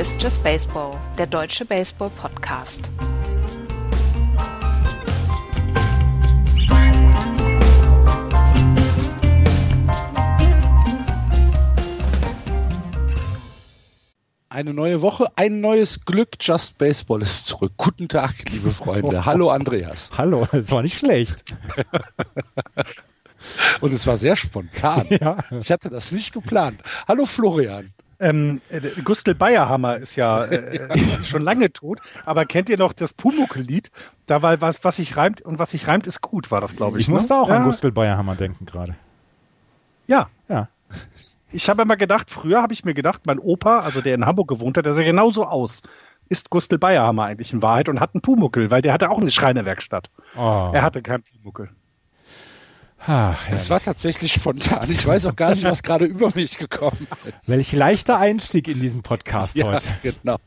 Ist Just Baseball, der deutsche Baseball-Podcast. Eine neue Woche, ein neues Glück. Just Baseball ist zurück. Guten Tag, liebe Freunde. Hallo, Andreas. Hallo, es war nicht schlecht. Und es war sehr spontan. Ja. Ich hatte das nicht geplant. Hallo, Florian. Ähm, äh, Gustl Bayerhammer ist ja äh, schon lange tot, aber kennt ihr noch das Pumuckl-Lied? Da war was, was sich reimt und was sich reimt, ist gut, war das, glaube ich. Ich ne? musste auch ja. an Gustl Bayerhammer denken gerade. Ja. Ja. Ich habe immer gedacht, früher habe ich mir gedacht, mein Opa, also der in Hamburg gewohnt hat, der sah genauso aus. Ist Gustl Bayerhammer eigentlich in Wahrheit und hat einen Pumuckel, weil der hatte auch eine Schreinerwerkstatt. Oh. Er hatte keinen Pumuckel. Ach, es war tatsächlich spontan. Ich weiß auch gar nicht, was gerade über mich gekommen ist. Welch leichter Einstieg in diesen Podcast ja, heute. Genau.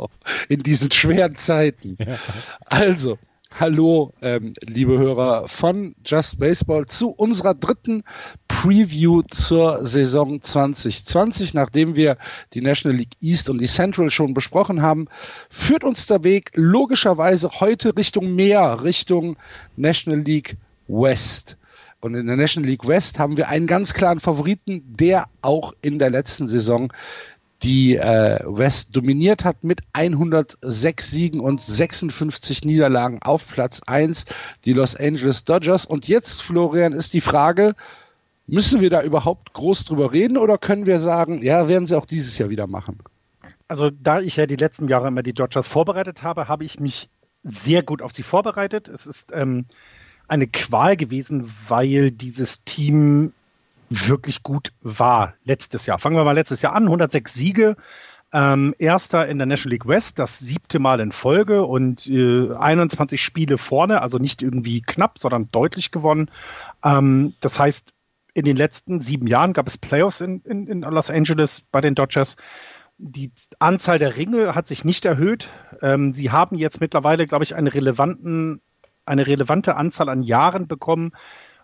In diesen schweren Zeiten. Ja. Also, hallo, ähm, liebe Hörer von Just Baseball zu unserer dritten Preview zur Saison 2020. Nachdem wir die National League East und die Central schon besprochen haben, führt uns der Weg logischerweise heute Richtung Meer, Richtung National League West. Und in der National League West haben wir einen ganz klaren Favoriten, der auch in der letzten Saison die äh, West dominiert hat mit 106 Siegen und 56 Niederlagen auf Platz 1, die Los Angeles Dodgers. Und jetzt, Florian, ist die Frage, müssen wir da überhaupt groß drüber reden oder können wir sagen, ja, werden sie auch dieses Jahr wieder machen? Also da ich ja die letzten Jahre immer die Dodgers vorbereitet habe, habe ich mich sehr gut auf sie vorbereitet. Es ist ähm, eine Qual gewesen, weil dieses Team wirklich gut war letztes Jahr. Fangen wir mal letztes Jahr an, 106 Siege, ähm, erster in der National League West, das siebte Mal in Folge und äh, 21 Spiele vorne, also nicht irgendwie knapp, sondern deutlich gewonnen. Ähm, das heißt, in den letzten sieben Jahren gab es Playoffs in, in, in Los Angeles bei den Dodgers. Die Anzahl der Ringe hat sich nicht erhöht. Ähm, sie haben jetzt mittlerweile, glaube ich, einen relevanten eine relevante Anzahl an Jahren bekommen,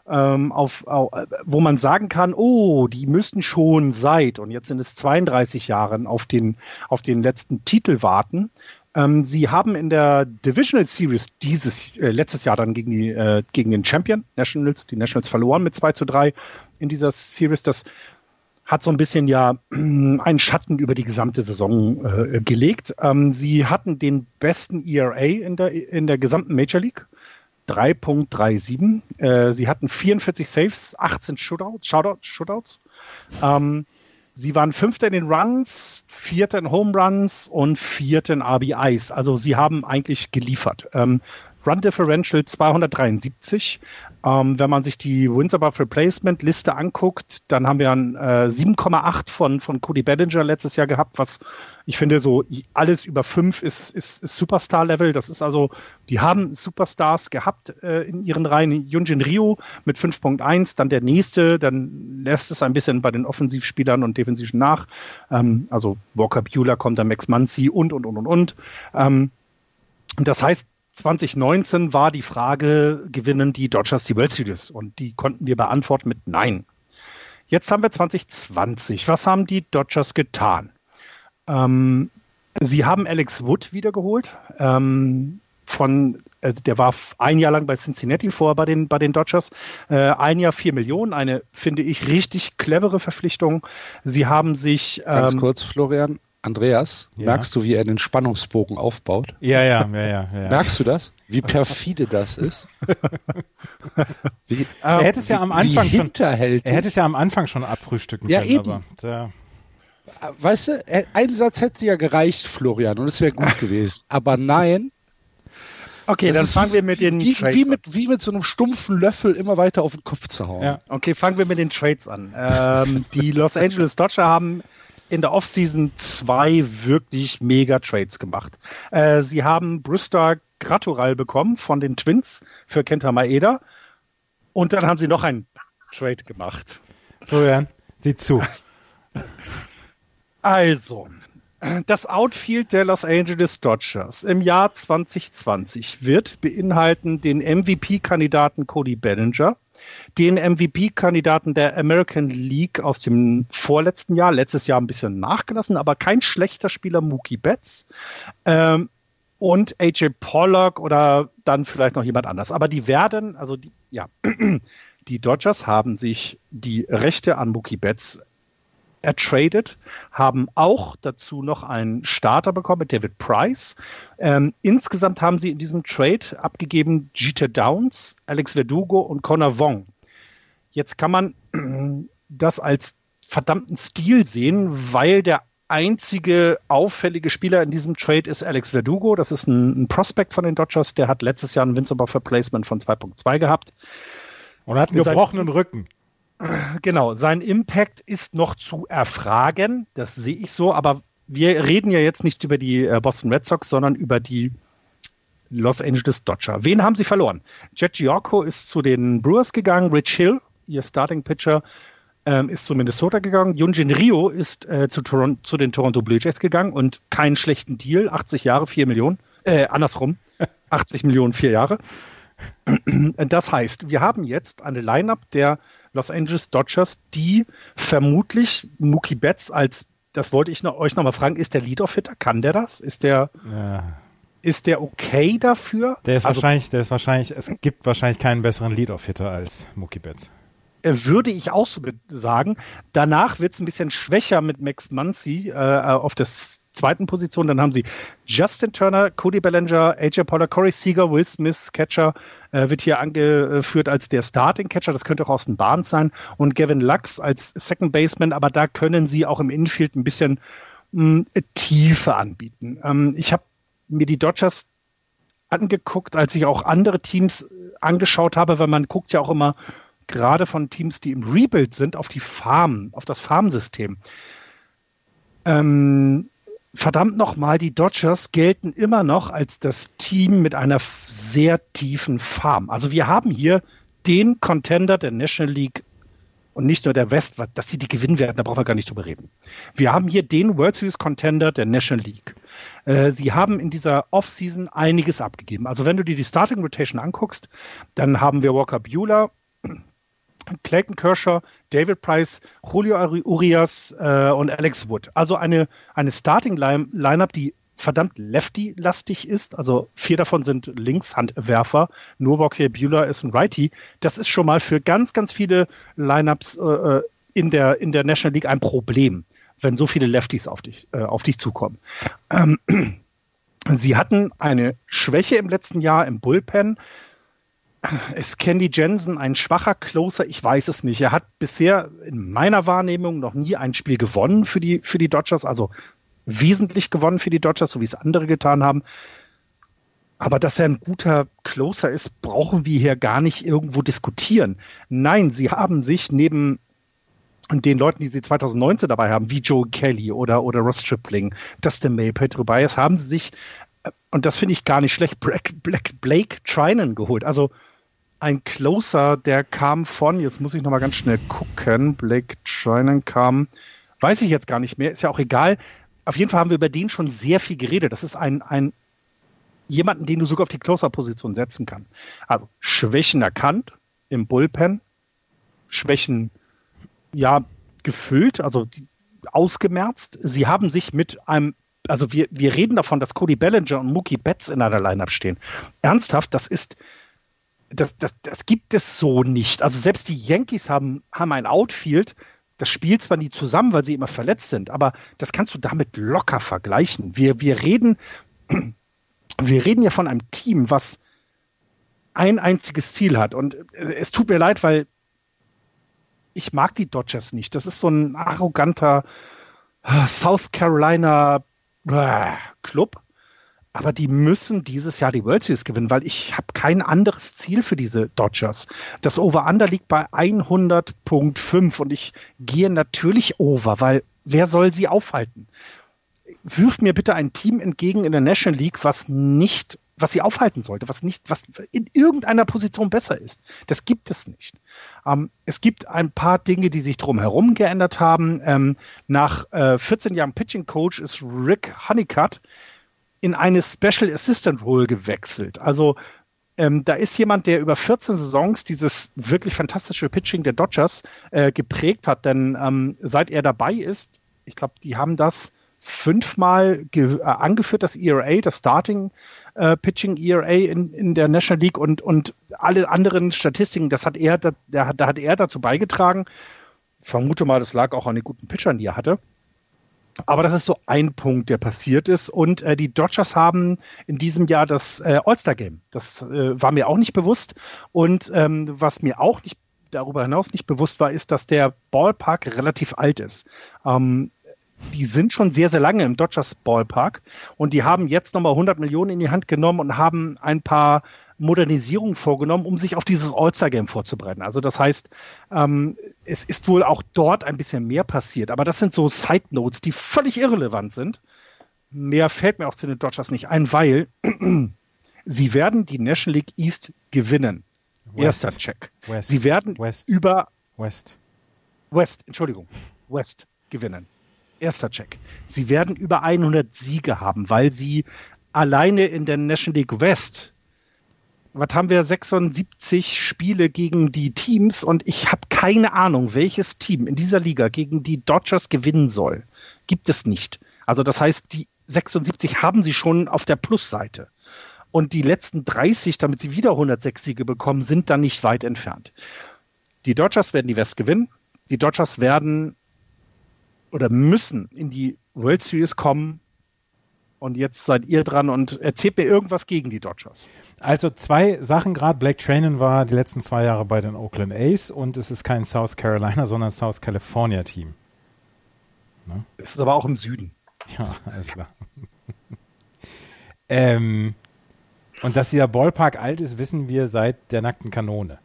ähm, auf, auf, wo man sagen kann, oh, die müssten schon seit, und jetzt sind es 32 Jahren, auf den, auf den letzten Titel warten. Ähm, sie haben in der Divisional Series dieses äh, letztes Jahr dann gegen, die, äh, gegen den Champion Nationals, die Nationals verloren mit 2 zu 3 in dieser Series. Das hat so ein bisschen ja einen Schatten über die gesamte Saison äh, gelegt. Ähm, sie hatten den besten ERA in der, in der gesamten Major League. 3.37. Äh, sie hatten 44 Saves, 18 Shootouts. Shoutouts, Shootouts. Ähm, sie waren Fünfter in den Runs, Vierter in Home Runs und Vierter in RBIs. Also sie haben eigentlich geliefert. Ähm, Run Differential 273. Ähm, wenn man sich die Wins above Replacement Liste anguckt, dann haben wir äh, 7,8 von, von Cody Bellinger letztes Jahr gehabt, was ich finde so alles über 5 ist, ist, ist Superstar-Level. Das ist also, die haben Superstars gehabt äh, in ihren Reihen. Yunjin Ryu mit 5.1, dann der nächste, dann lässt es ein bisschen bei den Offensivspielern und Defensiven nach. Ähm, also Walker Bueller kommt, dann Max Muncy und, und, und, und, und. Ähm, das heißt, 2019 war die Frage, gewinnen die Dodgers die World Series? Und die konnten wir beantworten mit Nein. Jetzt haben wir 2020. Was haben die Dodgers getan? Ähm, sie haben Alex Wood wiedergeholt. Ähm, von, äh, der war ein Jahr lang bei Cincinnati vorher bei den, bei den Dodgers. Äh, ein Jahr vier Millionen, eine, finde ich, richtig clevere Verpflichtung. Sie haben sich. Ähm, Ganz kurz, Florian. Andreas, ja. merkst du, wie er den Spannungsbogen aufbaut? Ja, ja, ja, ja. ja. Merkst du das? Wie perfide das ist? Wie, er hätte es ja am Anfang schon, er hätte es ja am Anfang schon abfrühstücken ja, können, eben. aber da. Weißt du, ein Satz hätte ja gereicht, Florian, und es wäre gut gewesen. Aber nein. Okay, dann fangen wir mit den wie, Trades wie mit, an. Wie mit so einem stumpfen Löffel immer weiter auf den Kopf zu hauen. Ja. Okay, fangen wir mit den Trades an. Ähm, die Los Angeles Dodger haben in der Offseason zwei wirklich mega Trades gemacht. Äh, sie haben Brewster Gratural bekommen von den Twins für Kenta Maeda und dann haben sie noch einen Trade gemacht. Florian, sieh zu. Also, Das Outfield der Los Angeles Dodgers im Jahr 2020 wird beinhalten den MVP-Kandidaten Cody Bellinger, den MVP-Kandidaten der American League aus dem vorletzten Jahr, letztes Jahr ein bisschen nachgelassen, aber kein schlechter Spieler, Mookie Betts, ähm, und AJ Pollock oder dann vielleicht noch jemand anders. Aber die werden, also die, ja, die Dodgers haben sich die Rechte an Mookie Betts ertradet, haben auch dazu noch einen Starter bekommen mit David Price. Ähm, insgesamt haben sie in diesem Trade abgegeben Jeter Downs, Alex Verdugo und Connor Wong. Jetzt kann man das als verdammten Stil sehen, weil der einzige auffällige Spieler in diesem Trade ist Alex Verdugo. Das ist ein, ein Prospect von den Dodgers. Der hat letztes Jahr ein Vince Buffer Placement von 2.2 gehabt. Und hat einen gebrochenen Rücken. Genau, sein Impact ist noch zu erfragen, das sehe ich so, aber wir reden ja jetzt nicht über die äh, Boston Red Sox, sondern über die Los Angeles Dodger. Wen haben sie verloren? Jet Giorco ist zu den Brewers gegangen, Rich Hill, ihr Starting Pitcher, ähm, ist zu Minnesota gegangen, Yunjin Rio ist äh, zu, zu den Toronto Blue Jays gegangen und keinen schlechten Deal, 80 Jahre, 4 Millionen, äh, andersrum, 80 Millionen, 4 Jahre. Das heißt, wir haben jetzt eine Lineup der Los Angeles Dodgers, die vermutlich Mookie Betts als, das wollte ich noch, euch nochmal fragen, ist der Leadoff-Hitter? Kann der das? Ist der, ja. ist der okay dafür? Der ist also, wahrscheinlich, der ist wahrscheinlich, es gibt wahrscheinlich keinen besseren Leadoff-Hitter als Mookie Betts. Äh, würde ich auch so sagen. Danach wird es ein bisschen schwächer mit Max Muncy äh, auf das zweiten Position. Dann haben sie Justin Turner, Cody Bellinger, AJ Poller, Corey Seager, Will Smith, Catcher, äh, wird hier angeführt als der Starting Catcher. Das könnte auch Austin Barnes sein. Und Gavin Lux als Second Baseman. Aber da können sie auch im Infield ein bisschen mh, hm, Tiefe anbieten. Ähm, ich habe mir die Dodgers angeguckt, als ich auch andere Teams äh, angeschaut habe, weil man guckt ja auch immer gerade von Teams, die im Rebuild sind, auf die Farm, auf das Farmsystem. Ähm, verdammt nochmal, die Dodgers gelten immer noch als das Team mit einer sehr tiefen Farm. Also wir haben hier den Contender der National League und nicht nur der West, dass sie die gewinnen werden, da brauchen wir gar nicht drüber reden. Wir haben hier den World Series Contender der National League. Äh, sie haben in dieser Offseason einiges abgegeben. Also wenn du dir die Starting Rotation anguckst, dann haben wir Walker Bueller, Clayton Kershaw, David Price, Julio Urias äh, und Alex Wood. Also eine, eine Starting-Lineup, die verdammt lefty-lastig ist. Also vier davon sind Linkshandwerfer. Walker Bueller ist ein Righty. Das ist schon mal für ganz, ganz viele Lineups äh, äh, in, der, in der National League ein Problem, wenn so viele Lefties auf dich, äh, auf dich zukommen. Ähm, Sie hatten eine Schwäche im letzten Jahr im Bullpen. Ist Candy Jensen ein schwacher Closer? Ich weiß es nicht. Er hat bisher in meiner Wahrnehmung noch nie ein Spiel gewonnen für die, für die Dodgers, also wesentlich gewonnen für die Dodgers, so wie es andere getan haben. Aber dass er ein guter Closer ist, brauchen wir hier gar nicht irgendwo diskutieren. Nein, sie haben sich neben den Leuten, die sie 2019 dabei haben, wie Joe Kelly oder, oder Ross Stripling, Dustin May, Pedro Baez, haben sie sich, äh, und das finde ich gar nicht schlecht, Blake, Blake, Blake Trinan geholt. Also ein Closer, der kam von, jetzt muss ich nochmal ganz schnell gucken, Blake Trinan kam, weiß ich jetzt gar nicht mehr, ist ja auch egal. Auf jeden Fall haben wir über den schon sehr viel geredet. Das ist ein, ein jemanden, den du sogar auf die Closer-Position setzen kannst. Also Schwächen erkannt im Bullpen, Schwächen ja gefüllt, also ausgemerzt. Sie haben sich mit einem also wir, wir reden davon, dass Cody Bellinger und Mookie Betts in einer Lineup stehen. Ernsthaft, das ist, das, das, das gibt es so nicht. Also selbst die Yankees haben, haben ein Outfield, das spielt zwar nie zusammen, weil sie immer verletzt sind, aber das kannst du damit locker vergleichen. Wir, wir reden, wir reden ja von einem Team, was ein einziges Ziel hat. Und es tut mir leid, weil ich mag die Dodgers nicht. Das ist so ein arroganter äh, South Carolina äh, Club aber die müssen dieses Jahr die World Series gewinnen, weil ich habe kein anderes Ziel für diese Dodgers. Das Over-Under liegt bei 100.5 und ich gehe natürlich over, weil wer soll sie aufhalten? Wirf mir bitte ein Team entgegen in der National League, was nicht was sie aufhalten sollte, was nicht, was in irgendeiner Position besser ist. Das gibt es nicht. Ähm, es gibt ein paar Dinge, die sich drumherum geändert haben. Ähm, nach äh, 14 Jahren Pitching Coach ist Rick Honeycutt in eine Special Assistant Role gewechselt. Also ähm, da ist jemand, der über 14 Saisons dieses wirklich fantastische Pitching der Dodgers äh, geprägt hat, denn ähm, seit er dabei ist, ich glaube, die haben das fünfmal äh, angeführt, das ERA, das Starting äh, Pitching ERA in, in der National League und, und alle anderen Statistiken, das hat er, da, da, hat er dazu beigetragen. Ich vermute mal, das lag auch an den guten Pitchern, die er hatte. Aber das ist so ein Punkt, der passiert ist. Und äh, die Dodgers haben in diesem Jahr das äh, All-Star-Game. Das äh, war mir auch nicht bewusst. Und ähm, was mir auch nicht darüber hinaus nicht bewusst war, ist, dass der Ballpark relativ alt ist. Ähm, die sind schon sehr, sehr lange im Dodgers Ballpark und die haben jetzt nochmal 100 Millionen in die Hand genommen und haben ein paar Modernisierungen vorgenommen, um sich auf dieses All-Star-Game vorzubereiten. Also das heißt, ähm, es ist wohl auch dort ein bisschen mehr passiert, aber das sind so Side-Notes, die völlig irrelevant sind. Mehr fällt mir auch zu den Dodgers nicht ein, weil sie werden die National League East gewinnen. West. Erster Check. West. Sie werden West. über West. West, Entschuldigung, West gewinnen. Erster Check. Sie werden über 100 Siege haben, weil sie alleine in der National League West, was haben wir, 76 Spiele gegen die Teams und ich habe keine Ahnung, welches Team in dieser Liga gegen die Dodgers gewinnen soll. Gibt es nicht. Also das heißt, die 76 haben sie schon auf der Plusseite. Und die letzten 30, damit sie wieder 106 Siege bekommen, sind dann nicht weit entfernt. Die Dodgers werden die West gewinnen. Die Dodgers werden oder müssen in die World Series kommen. Und jetzt seid ihr dran und erzählt mir irgendwas gegen die Dodgers. Also zwei Sachen gerade. Blake Trainen war die letzten zwei Jahre bei den Oakland A's und es ist kein South Carolina, sondern South California Team. Ne? Es ist aber auch im Süden. Ja, alles klar. ähm, und dass dieser Ballpark alt ist, wissen wir seit der nackten Kanone.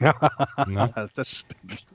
Ja, ne? das stimmt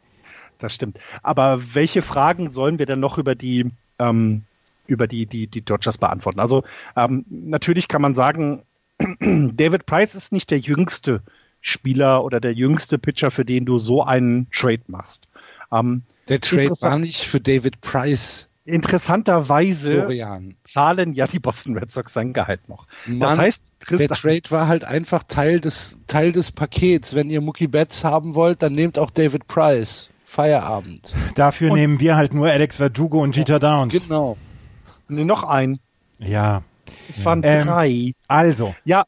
das stimmt. Aber welche Fragen sollen wir denn noch über die, ähm, über die, die, die Dodgers beantworten? Also ähm, natürlich kann man sagen, David Price ist nicht der jüngste Spieler oder der jüngste Pitcher, für den du so einen Trade machst. Ähm, der Trade war nicht für David Price. Interessanterweise Florian. zahlen ja die Boston Red Sox sein Gehalt noch. Mann, das heißt, der Trade war halt einfach Teil des, Teil des Pakets. Wenn ihr Mookie Betts haben wollt, dann nehmt auch David Price. Feierabend. Dafür und nehmen wir halt nur Alex Verdugo und Jeter Downs. Genau. Nee, noch ein. Ja. Es waren ähm, drei. Also. Ja,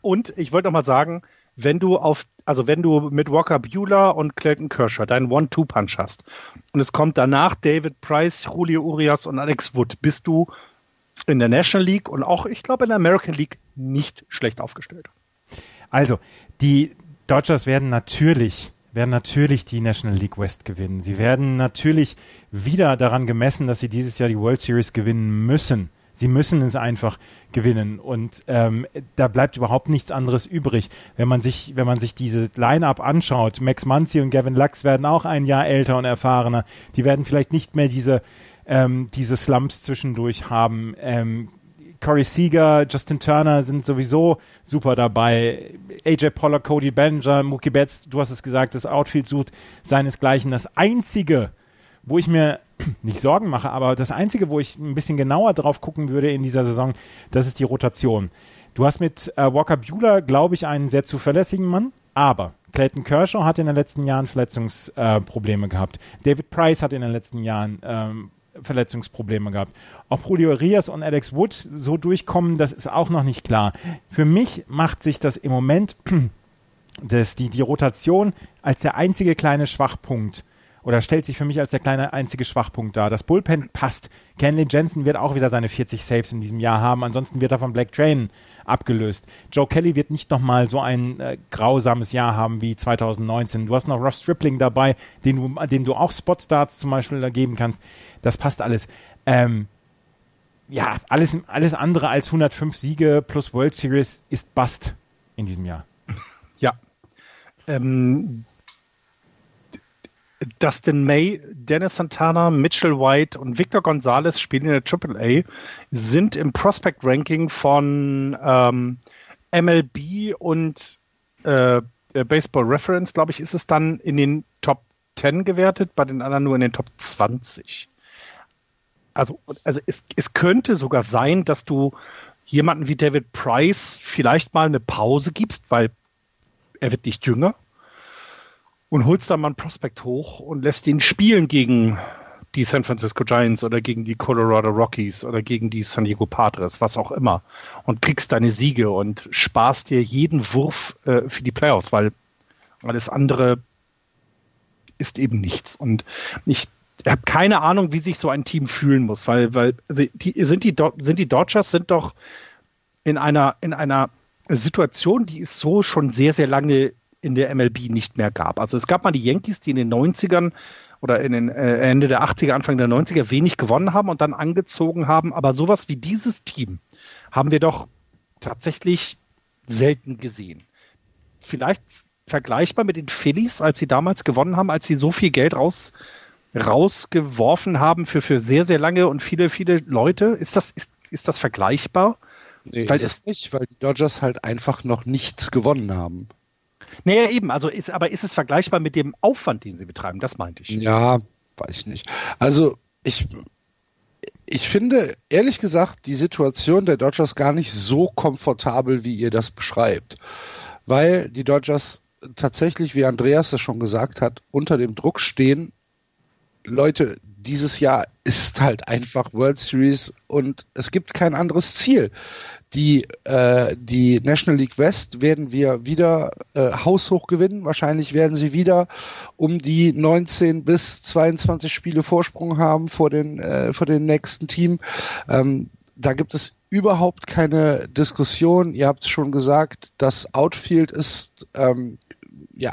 und ich wollte noch mal sagen, wenn du auf, also wenn du mit Walker Bueller und Clayton Kershaw deinen One-Two-Punch hast und es kommt danach David Price, Julio Urias und Alex Wood, bist du in der National League und auch, ich glaube, in der American League nicht schlecht aufgestellt. Also, die Dodgers werden natürlich werden natürlich die National League West gewinnen. Sie werden natürlich wieder daran gemessen, dass sie dieses Jahr die World Series gewinnen müssen. Sie müssen es einfach gewinnen und ähm, da bleibt überhaupt nichts anderes übrig. Wenn man sich, wenn man sich diese Line-up anschaut, Max Muncy und Gavin Lux werden auch ein Jahr älter und erfahrener. Die werden vielleicht nicht mehr diese ähm, diese Slumps zwischendurch haben. Ähm, Corey Seager, Justin Turner sind sowieso super dabei. AJ Pollock, Cody Bellinger, Mookie Betts, du hast es gesagt, das Outfield sucht seinesgleichen. Das einzige, wo ich mir nicht Sorgen mache, aber das einzige, wo ich ein bisschen genauer drauf gucken würde in dieser Saison, das ist die Rotation. Du hast mit äh, Walker Bueller, glaube ich, einen sehr zuverlässigen Mann, aber Clayton Kershaw hat in den letzten Jahren Verletzungsprobleme äh, gehabt. David Price hat in den letzten Jahren ähm, Verletzungsprobleme gehabt. Ob Julio Rias und Alex Wood so durchkommen, das ist auch noch nicht klar. Für mich macht sich das im Moment das, die, die Rotation als der einzige kleine Schwachpunkt oder stellt sich für mich als der kleine einzige Schwachpunkt dar. Das Bullpen passt. Kenley Jensen wird auch wieder seine 40 Saves in diesem Jahr haben. Ansonsten wird er von Black Train abgelöst. Joe Kelly wird nicht nochmal so ein äh, grausames Jahr haben wie 2019. Du hast noch Ross Stripling dabei, den du, den du auch Spotstarts zum Beispiel da geben kannst. Das passt alles. Ähm, ja, alles, alles andere als 105 Siege plus World Series ist Bust in diesem Jahr. Ja. Ähm, Dustin May, Dennis Santana, Mitchell White und Victor Gonzalez spielen in der AAA, sind im Prospect Ranking von ähm, MLB und äh, Baseball Reference, glaube ich, ist es dann in den Top 10 gewertet, bei den anderen nur in den Top 20. Also, also es, es könnte sogar sein, dass du jemanden wie David Price vielleicht mal eine Pause gibst, weil er wird nicht jünger und holst dann mal einen Prospekt hoch und lässt ihn spielen gegen die San Francisco Giants oder gegen die Colorado Rockies oder gegen die San Diego Padres, was auch immer, und kriegst deine Siege und sparst dir jeden Wurf äh, für die Playoffs, weil alles andere ist eben nichts. Und ich habe keine Ahnung, wie sich so ein Team fühlen muss, weil, weil also die, sind, die, sind die Dodgers sind doch in einer, in einer Situation, die es so schon sehr, sehr lange in der MLB nicht mehr gab. Also es gab mal die Yankees, die in den 90ern oder in den äh, Ende der 80er, Anfang der 90er wenig gewonnen haben und dann angezogen haben. Aber sowas wie dieses Team haben wir doch tatsächlich selten gesehen. Vielleicht vergleichbar mit den Phillies, als sie damals gewonnen haben, als sie so viel Geld raus, rausgeworfen haben für, für sehr, sehr lange und viele, viele Leute. Ist das, ist, ist das vergleichbar? Nee, weil ist es nicht, weil die Dodgers halt einfach noch nichts gewonnen haben. Naja, eben, also ist, aber ist es vergleichbar mit dem Aufwand, den sie betreiben? Das meinte ich. Ja, weiß ich nicht. Also ich, ich finde, ehrlich gesagt, die Situation der Dodgers gar nicht so komfortabel, wie ihr das beschreibt. Weil die Dodgers tatsächlich, wie Andreas das schon gesagt hat, unter dem Druck stehen, Leute, dieses Jahr ist halt einfach World Series und es gibt kein anderes Ziel. Die, äh, die National League West werden wir wieder äh, haushoch gewinnen. Wahrscheinlich werden sie wieder um die 19 bis 22 Spiele Vorsprung haben vor den, äh, vor den nächsten Team. Ähm, da gibt es überhaupt keine Diskussion. Ihr habt es schon gesagt, das Outfield ist ähm, ja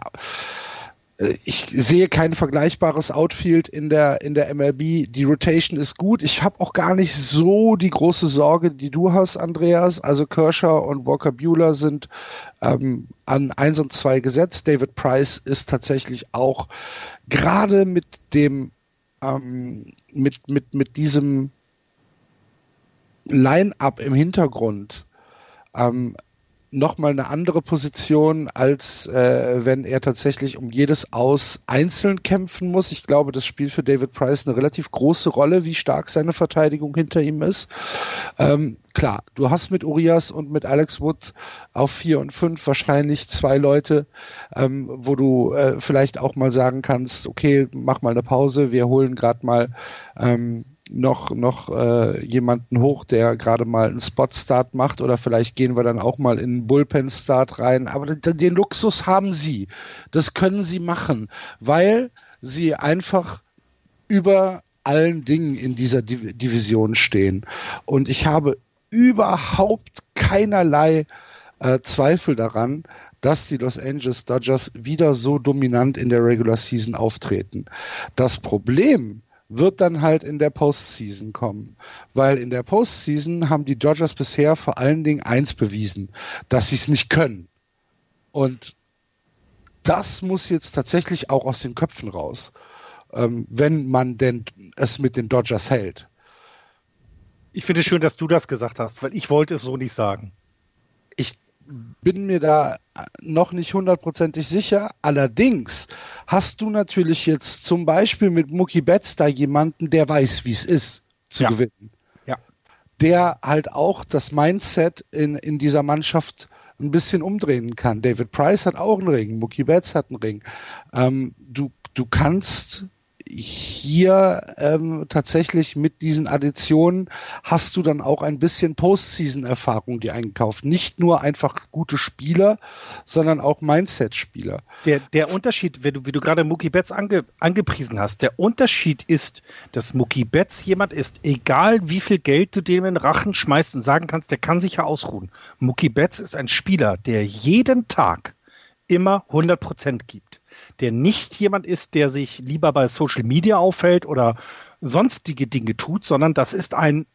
ich sehe kein vergleichbares Outfield in der, in der MLB. Die Rotation ist gut. Ich habe auch gar nicht so die große Sorge, die du hast, Andreas. Also Kershaw und Walker Bueller sind ähm, an 1 und 2 gesetzt. David Price ist tatsächlich auch gerade mit dem, ähm, mit, mit, mit diesem Line-up im Hintergrund ähm, nochmal eine andere Position, als äh, wenn er tatsächlich um jedes Aus einzeln kämpfen muss. Ich glaube, das spielt für David Price eine relativ große Rolle, wie stark seine Verteidigung hinter ihm ist. Ähm, klar, du hast mit Urias und mit Alex Wood auf vier und fünf wahrscheinlich zwei Leute, ähm, wo du äh, vielleicht auch mal sagen kannst, okay, mach mal eine Pause, wir holen gerade mal ähm, noch, noch äh, jemanden hoch, der gerade mal einen Spot-Start macht oder vielleicht gehen wir dann auch mal in einen Bullpen-Start rein. Aber den Luxus haben sie. Das können sie machen, weil sie einfach über allen Dingen in dieser Div Division stehen. Und ich habe überhaupt keinerlei äh, Zweifel daran, dass die Los Angeles Dodgers wieder so dominant in der Regular Season auftreten. Das Problem wird dann halt in der Postseason kommen. Weil in der Postseason haben die Dodgers bisher vor allen Dingen eins bewiesen, dass sie es nicht können. Und das muss jetzt tatsächlich auch aus den Köpfen raus, ähm, wenn man denn es mit den Dodgers hält. Ich finde es schön, dass du das gesagt hast, weil ich wollte es so nicht sagen. Ich bin mir da noch nicht hundertprozentig sicher. Allerdings hast du natürlich jetzt zum Beispiel mit Mookie Betts da jemanden, der weiß, wie es ist, zu ja. gewinnen. Ja. Der halt auch das Mindset in, in dieser Mannschaft ein bisschen umdrehen kann. David Price hat auch einen Ring, Mookie Betts hat einen Ring. Ähm, du, du kannst hier ähm, tatsächlich mit diesen Additionen hast du dann auch ein bisschen Postseason-Erfahrung, die eingekauft. Nicht nur einfach gute Spieler, sondern auch Mindset-Spieler. Der, der Unterschied, wenn du, wie du gerade Mookie Betts ange, angepriesen hast, der Unterschied ist, dass Mookie Betts jemand ist, egal wie viel Geld du dem in den Rachen schmeißt und sagen kannst, der kann sich ja ausruhen. Mookie Betts ist ein Spieler, der jeden Tag immer 100 Prozent gibt der nicht jemand ist, der sich lieber bei Social Media auffällt oder sonstige Dinge tut, sondern das ist ein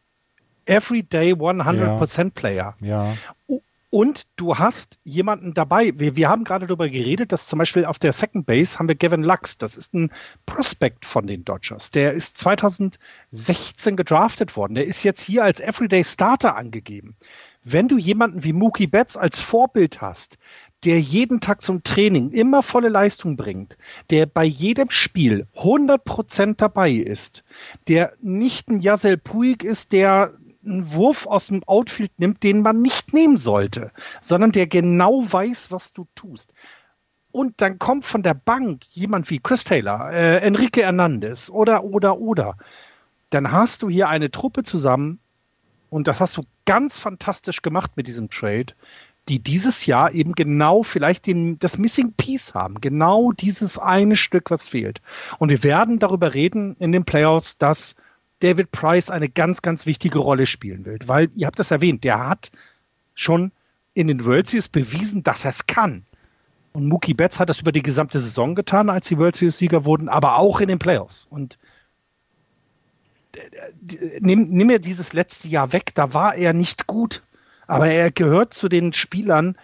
Everyday 100% Player. Ja. Und du hast jemanden dabei. Wir, wir haben gerade darüber geredet, dass zum Beispiel auf der Second Base haben wir Gavin Lux. Das ist ein Prospect von den Dodgers. Der ist 2016 gedraftet worden. Der ist jetzt hier als Everyday Starter angegeben. Wenn du jemanden wie Mookie Betts als Vorbild hast, der jeden Tag zum Training immer volle Leistung bringt, der bei jedem Spiel 100% dabei ist, der nicht ein Yasel Puig ist, der einen Wurf aus dem Outfield nimmt, den man nicht nehmen sollte, sondern der genau weiß, was du tust. Und dann kommt von der Bank jemand wie Chris Taylor, äh, Enrique Hernandez oder, oder, oder. Dann hast du hier eine Truppe zusammen und das hast du ganz fantastisch gemacht mit diesem Trade, die dieses Jahr eben genau vielleicht den, das Missing Piece haben. Genau dieses eine Stück, was fehlt. Und wir werden darüber reden in den Playoffs, dass David Price eine ganz, ganz wichtige Rolle spielen will. Weil, ihr habt das erwähnt, der hat schon in den World Series bewiesen, dass er es kann. Und Mookie Betts hat das über die gesamte Saison getan, als die World Series Sieger wurden, aber auch in den Playoffs. Und nimm, nimm mir dieses letzte Jahr weg, da war er nicht gut. Aber er gehört zu den Spielern,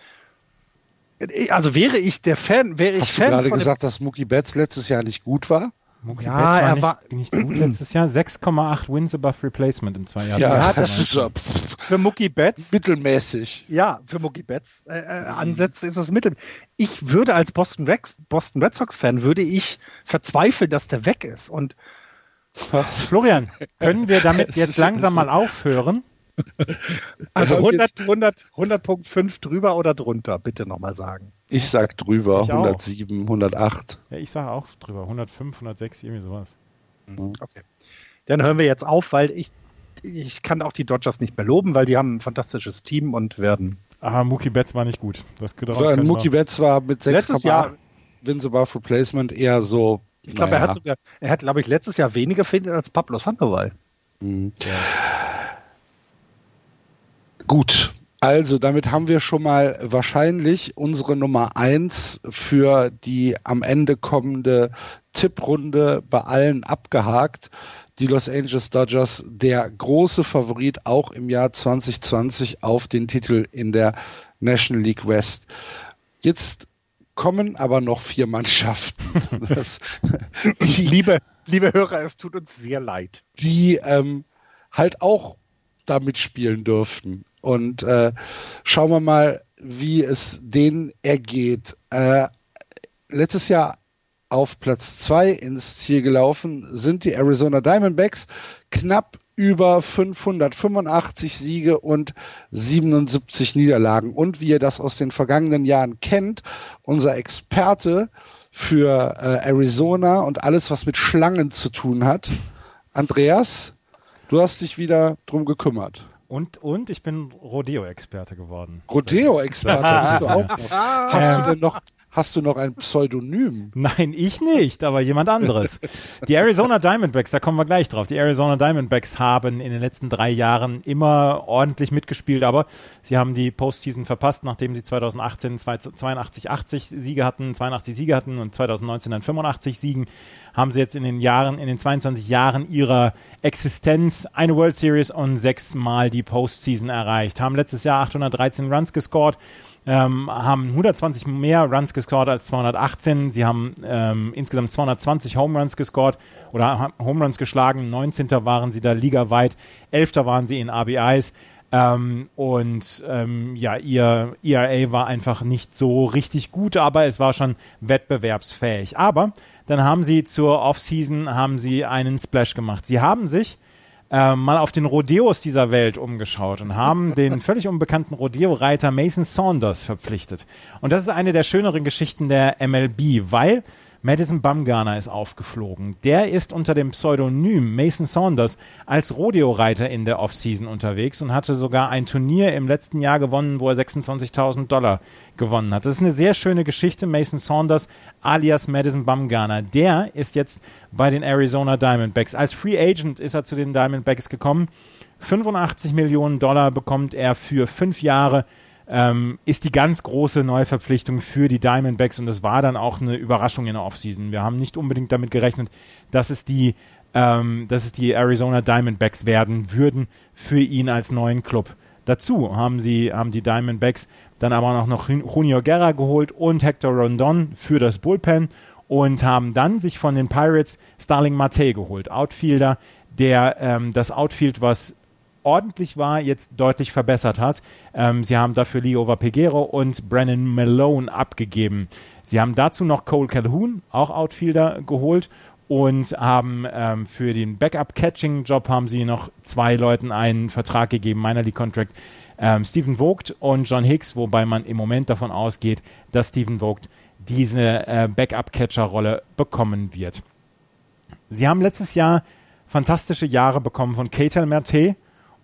also wäre ich der Fan, wäre ich Hast Fan. du gerade gesagt, dass Mookie Betts letztes Jahr nicht gut war? Mookie Ja, Betts war er nicht, war- nicht gut letztes Jahr. 6,8 Wins above Replacement im zwei Jahren. Ja, Ja, das ist so Für Mookie Betts mittelmäßig. Ja, für Mookie Betts äh, äh, Ansätze ist es mittel. Ich würde als Boston, Rex, Boston Red Sox Fan würde ich verzweifeln, dass der weg ist. Und? Florian, können wir damit jetzt langsam mal aufhören? Also haben 100, 100, 100.5 drüber oder drunter, bitte nochmal sagen. Ich sag drüber, Ich auch. 107, 108. Ja, ich sage auch drüber. 105, 106, irgendwie sowas. Okay. Dann hören wir jetzt auf, weil ich, ich kann auch die Dodgers nicht mehr loben, weil die haben ein fantastisches Team und werden. Aber Mookie Betts war nicht gut. Das So, Mookie Betts war mit Letztes 6,8 Jahr- Wins above Replacement eher so. Ich glaube, er naja. hat sogar, er hat, glaube ich, letztes Jahr weniger findet als Pablo Sandoval. Mhm. Gut, also damit haben wir schon mal wahrscheinlich unsere Nummer eins für die am Ende kommende Tipprunde bei allen abgehakt. Die Los Angeles Dodgers, der große Favorit auch im Jahr 2020 auf den Titel in der National League West. Jetzt kommen aber noch vier Mannschaften, das, Liebe, liebe Hörer, es tut uns sehr leid. die ähm, halt auch da mitspielen dürften. Und äh, schauen wir mal, wie es denen ergeht. Äh, letztes Jahr auf Platz 2 ins Ziel gelaufen sind die Arizona Diamondbacks knapp über 585 Siege und 77 Niederlagen. Und wie ihr das aus den vergangenen Jahren kennt, unser Experte für äh, Arizona und alles, was mit Schlangen zu tun hat, Andreas, du hast dich wieder drum gekümmert. Und, und ich bin Rodeo-Experte geworden. Rodeo-Experte bist du auch noch. Hast Ähm. du denn noch, hast du noch ein Pseudonym? Nein, ich nicht, aber jemand anderes. Die Arizona Diamondbacks, da kommen wir gleich drauf. Die Arizona Diamondbacks haben in den letzten drei Jahren immer ordentlich mitgespielt, aber sie haben die Postseason verpasst, nachdem sie 2018 82, 80 Siege hatten, 82 Siege hatten und 2019 dann 85 Siegen, haben sie jetzt in den Jahren, in den 22 Jahren ihrer Existenz eine World Series und sechsmal die Postseason erreicht. Haben letztes Jahr 813 Runs gescored, ähm, haben 120 mehr Runs gescored als 218. Sie haben ähm, insgesamt 220 Home Runs gescored oder Home Runs geschlagen. 19. waren sie da ligaweit. 11. waren sie in RBIs. Ähm, und ähm, ja, ihr ERA war einfach nicht so richtig gut, aber es war schon wettbewerbsfähig. Aber dann haben sie zur Offseason haben sie einen Splash gemacht. Sie haben sich äh, mal auf den Rodeos dieser Welt umgeschaut und haben den völlig unbekannten Rodeo-Reiter Mason Saunders verpflichtet. Und das ist eine der schöneren Geschichten der MLB, weil Madison Bumgarner ist aufgeflogen. Der ist unter dem Pseudonym Mason Saunders als Rodeo-Reiter in der Offseason unterwegs und hatte sogar ein Turnier im letzten Jahr gewonnen, wo er 26.000 Dollar gewonnen hat. Das ist eine sehr schöne Geschichte. Mason Saunders alias Madison Bumgarner. Der ist jetzt bei den Arizona Diamondbacks. Als Free Agent ist er zu den Diamondbacks gekommen. 85 Millionen Dollar bekommt er für fünf Jahre ähm, ist die ganz große Neuverpflichtung für die Diamondbacks und das war dann auch eine Überraschung in der Offseason. Wir haben nicht unbedingt damit gerechnet, dass es die, ähm, dass es die Arizona Diamondbacks werden würden für ihn als neuen Club. Dazu haben sie, haben die Diamondbacks dann aber noch, noch Junior Guerra geholt und Hector Rondon für das Bullpen und haben dann sich von den Pirates Starling Mate geholt, Outfielder, der ähm, das Outfield, was ordentlich war, jetzt deutlich verbessert hat. Ähm, sie haben dafür Leo Pegero und Brennan Malone abgegeben. Sie haben dazu noch Cole Calhoun, auch Outfielder, geholt und haben ähm, für den Backup-Catching-Job haben sie noch zwei Leuten einen Vertrag gegeben, Minor League Contract. Ähm, Stephen Vogt und John Hicks, wobei man im Moment davon ausgeht, dass Stephen Vogt diese äh, Backup-Catcher-Rolle bekommen wird. Sie haben letztes Jahr fantastische Jahre bekommen von Ketel Merte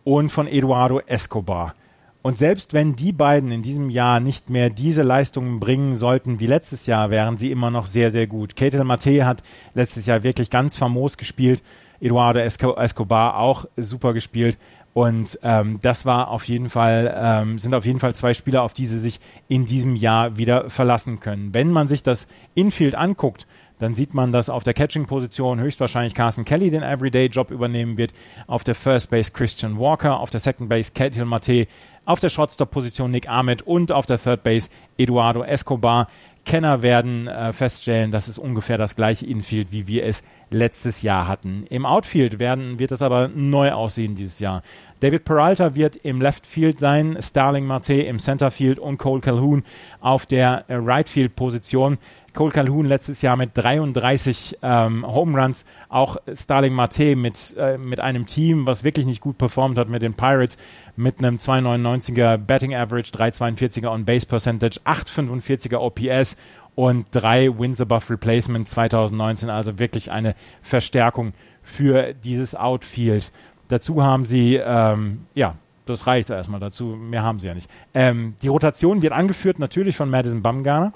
und von Eduardo Escobar. Und selbst wenn die beiden in diesem Jahr nicht mehr diese Leistungen bringen sollten wie letztes Jahr, wären sie immer noch sehr, sehr gut. Ketel Mate hat letztes Jahr wirklich ganz famos gespielt. Eduardo Escobar auch super gespielt. Und ähm, das war auf jeden Fall, ähm, sind auf jeden Fall zwei Spieler, auf die sie sich in diesem Jahr wieder verlassen können. Wenn man sich das Infield anguckt, dann sieht man, dass auf der Catching-Position höchstwahrscheinlich Carson Kelly den Everyday-Job übernehmen wird, auf der First Base Christian Walker, auf der Second Base Ketil Mate, auf der Shortstop-Position Nick Ahmed und auf der Third Base Eduardo Escobar. Kenner werden äh, feststellen, das ist ungefähr das gleiche Infield, wie wir es letztes Jahr hatten. Im Outfield werden, wird es aber neu aussehen dieses Jahr. David Peralta wird im Left Field sein, Starling Marte im Center Field und Cole Calhoun auf der äh, Right Field Position. Cole Calhoun letztes Jahr mit 33 ähm, Home Runs, auch Starling Mate mit, äh, mit einem Team, was wirklich nicht gut performt hat mit den Pirates, mit einem 2,99er Betting Average, 3,42er On Base Percentage, 8,45er OPS und drei Wins above Replacement 2019, also wirklich eine Verstärkung für dieses Outfield. Dazu haben sie, ähm, ja, das reicht erstmal dazu, mehr haben sie ja nicht. Ähm, die Rotation wird angeführt natürlich von Madison Bumgarner.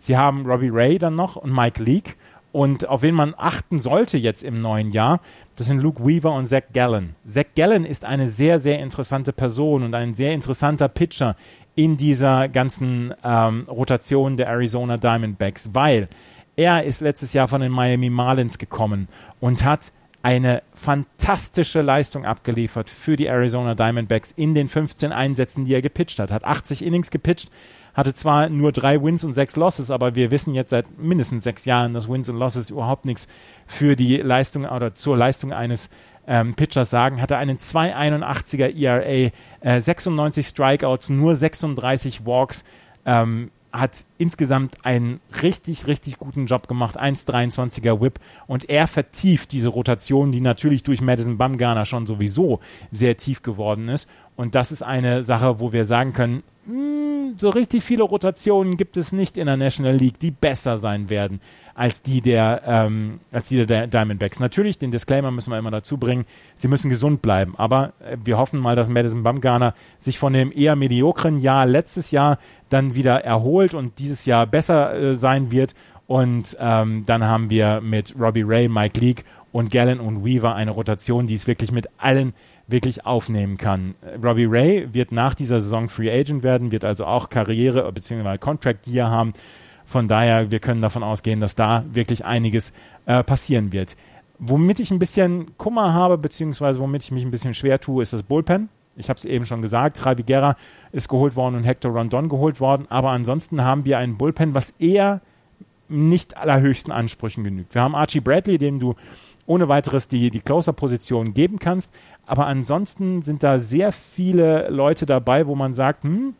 Sie haben Robbie Ray dann noch und Mike Leake. Und auf wen man achten sollte jetzt im neuen Jahr, das sind Luke Weaver und Zach Gallen. Zach Gallen ist eine sehr, sehr interessante Person und ein sehr interessanter Pitcher in dieser ganzen ähm, Rotation der Arizona Diamondbacks, weil er ist letztes Jahr von den Miami Marlins gekommen und hat eine fantastische Leistung abgeliefert für die Arizona Diamondbacks in den 15 Einsätzen, die er gepitcht hat. Hat 80 Innings gepitcht, hatte zwar nur drei Wins und sechs Losses, aber wir wissen jetzt seit mindestens sechs Jahren, dass Wins und Losses überhaupt nichts für die Leistung oder zur Leistung eines ähm, Pitchers sagen. Hatte einen 2,81er ERA, äh, 96 Strikeouts, nur 36 Walks. Ähm, hat insgesamt einen richtig, richtig guten Job gemacht. 1,23er Whip. Und er vertieft diese Rotation, die natürlich durch Madison Bumgarner schon sowieso sehr tief geworden ist. Und das ist eine Sache, wo wir sagen können, hm, so richtig viele Rotationen gibt es nicht in der National League, die besser sein werden als die der, ähm, als die der Diamondbacks. Natürlich, den Disclaimer müssen wir immer dazu bringen, sie müssen gesund bleiben. Aber äh, wir hoffen mal, dass Madison Bumgarner sich von dem eher mediokren Jahr letztes Jahr dann wieder erholt und dieses Jahr besser äh, sein wird. Und ähm, dann haben wir mit Robbie Ray, Mike Leake und Gallen und Weaver eine Rotation, die es wirklich mit allen wirklich aufnehmen kann. Robbie Ray wird nach dieser Saison Free Agent werden, wird also auch Karriere bzw. Contract Year haben. Von daher, wir können davon ausgehen, dass da wirklich einiges äh, passieren wird. Womit ich ein bisschen Kummer habe, beziehungsweise womit ich mich ein bisschen schwer tue, ist das Bullpen. Ich habe es eben schon gesagt, Javi Guerra ist geholt worden und Hector Rondon geholt worden, aber ansonsten haben wir einen Bullpen, was eher nicht allerhöchsten Ansprüchen genügt. Wir haben Archie Bradley, dem du ohne weiteres die, die Closer-Position geben kannst. Aber ansonsten sind da sehr viele Leute dabei, wo man sagt, hm,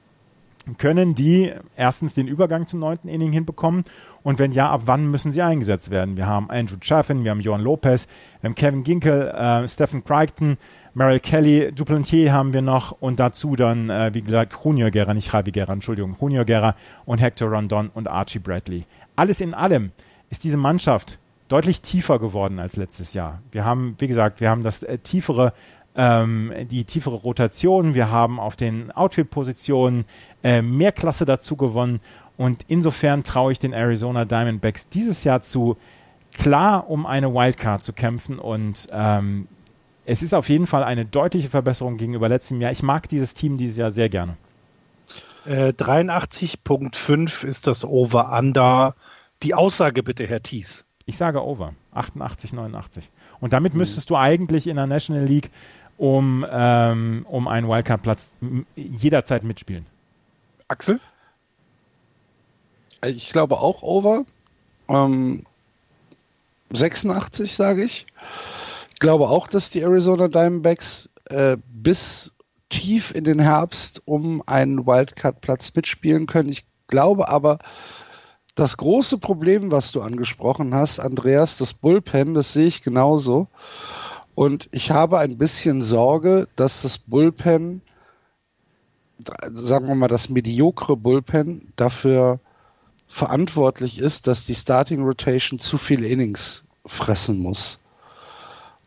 können die erstens den Übergang zum neunten Inning hinbekommen und wenn ja, ab wann müssen sie eingesetzt werden? Wir haben Andrew Chaffin, wir haben Johan Lopez, wir haben Kevin Ginkel, äh, Stephen Crichton, Merrill Kelly, Duplantier haben wir noch und dazu dann, äh, wie gesagt, Junior Guerra, nicht Javi Guerra, Entschuldigung, Junior Guerra und Hector Rondon und Archie Bradley. Alles in allem ist diese Mannschaft deutlich tiefer geworden als letztes Jahr. Wir haben, wie gesagt, wir haben das äh, tiefere ähm, die tiefere Rotation. Wir haben auf den Outfield-Positionen äh, mehr Klasse dazu gewonnen. Und insofern traue ich den Arizona Diamondbacks dieses Jahr zu, klar um eine Wildcard zu kämpfen. Und ähm, es ist auf jeden Fall eine deutliche Verbesserung gegenüber letztem Jahr. Ich mag dieses Team dieses Jahr sehr gerne. Äh, 83.5 ist das Over-Under. Die Aussage bitte, Herr Thies. Ich sage Over. 88, 89. Und damit mhm. müsstest du eigentlich in der National League um, ähm, um einen Wildcard-Platz jederzeit mitspielen. Axel? Ich glaube auch over. Ähm, 86, sage ich. Ich glaube auch, dass die Arizona Diamondbacks äh, bis tief in den Herbst um einen Wildcard-Platz mitspielen können. Ich glaube aber, das große Problem, was du angesprochen hast, Andreas, das Bullpen, das sehe ich genauso. Und ich habe ein bisschen Sorge, dass das Bullpen, sagen wir mal, das mediokre Bullpen dafür verantwortlich ist, dass die Starting Rotation zu viele Innings fressen muss.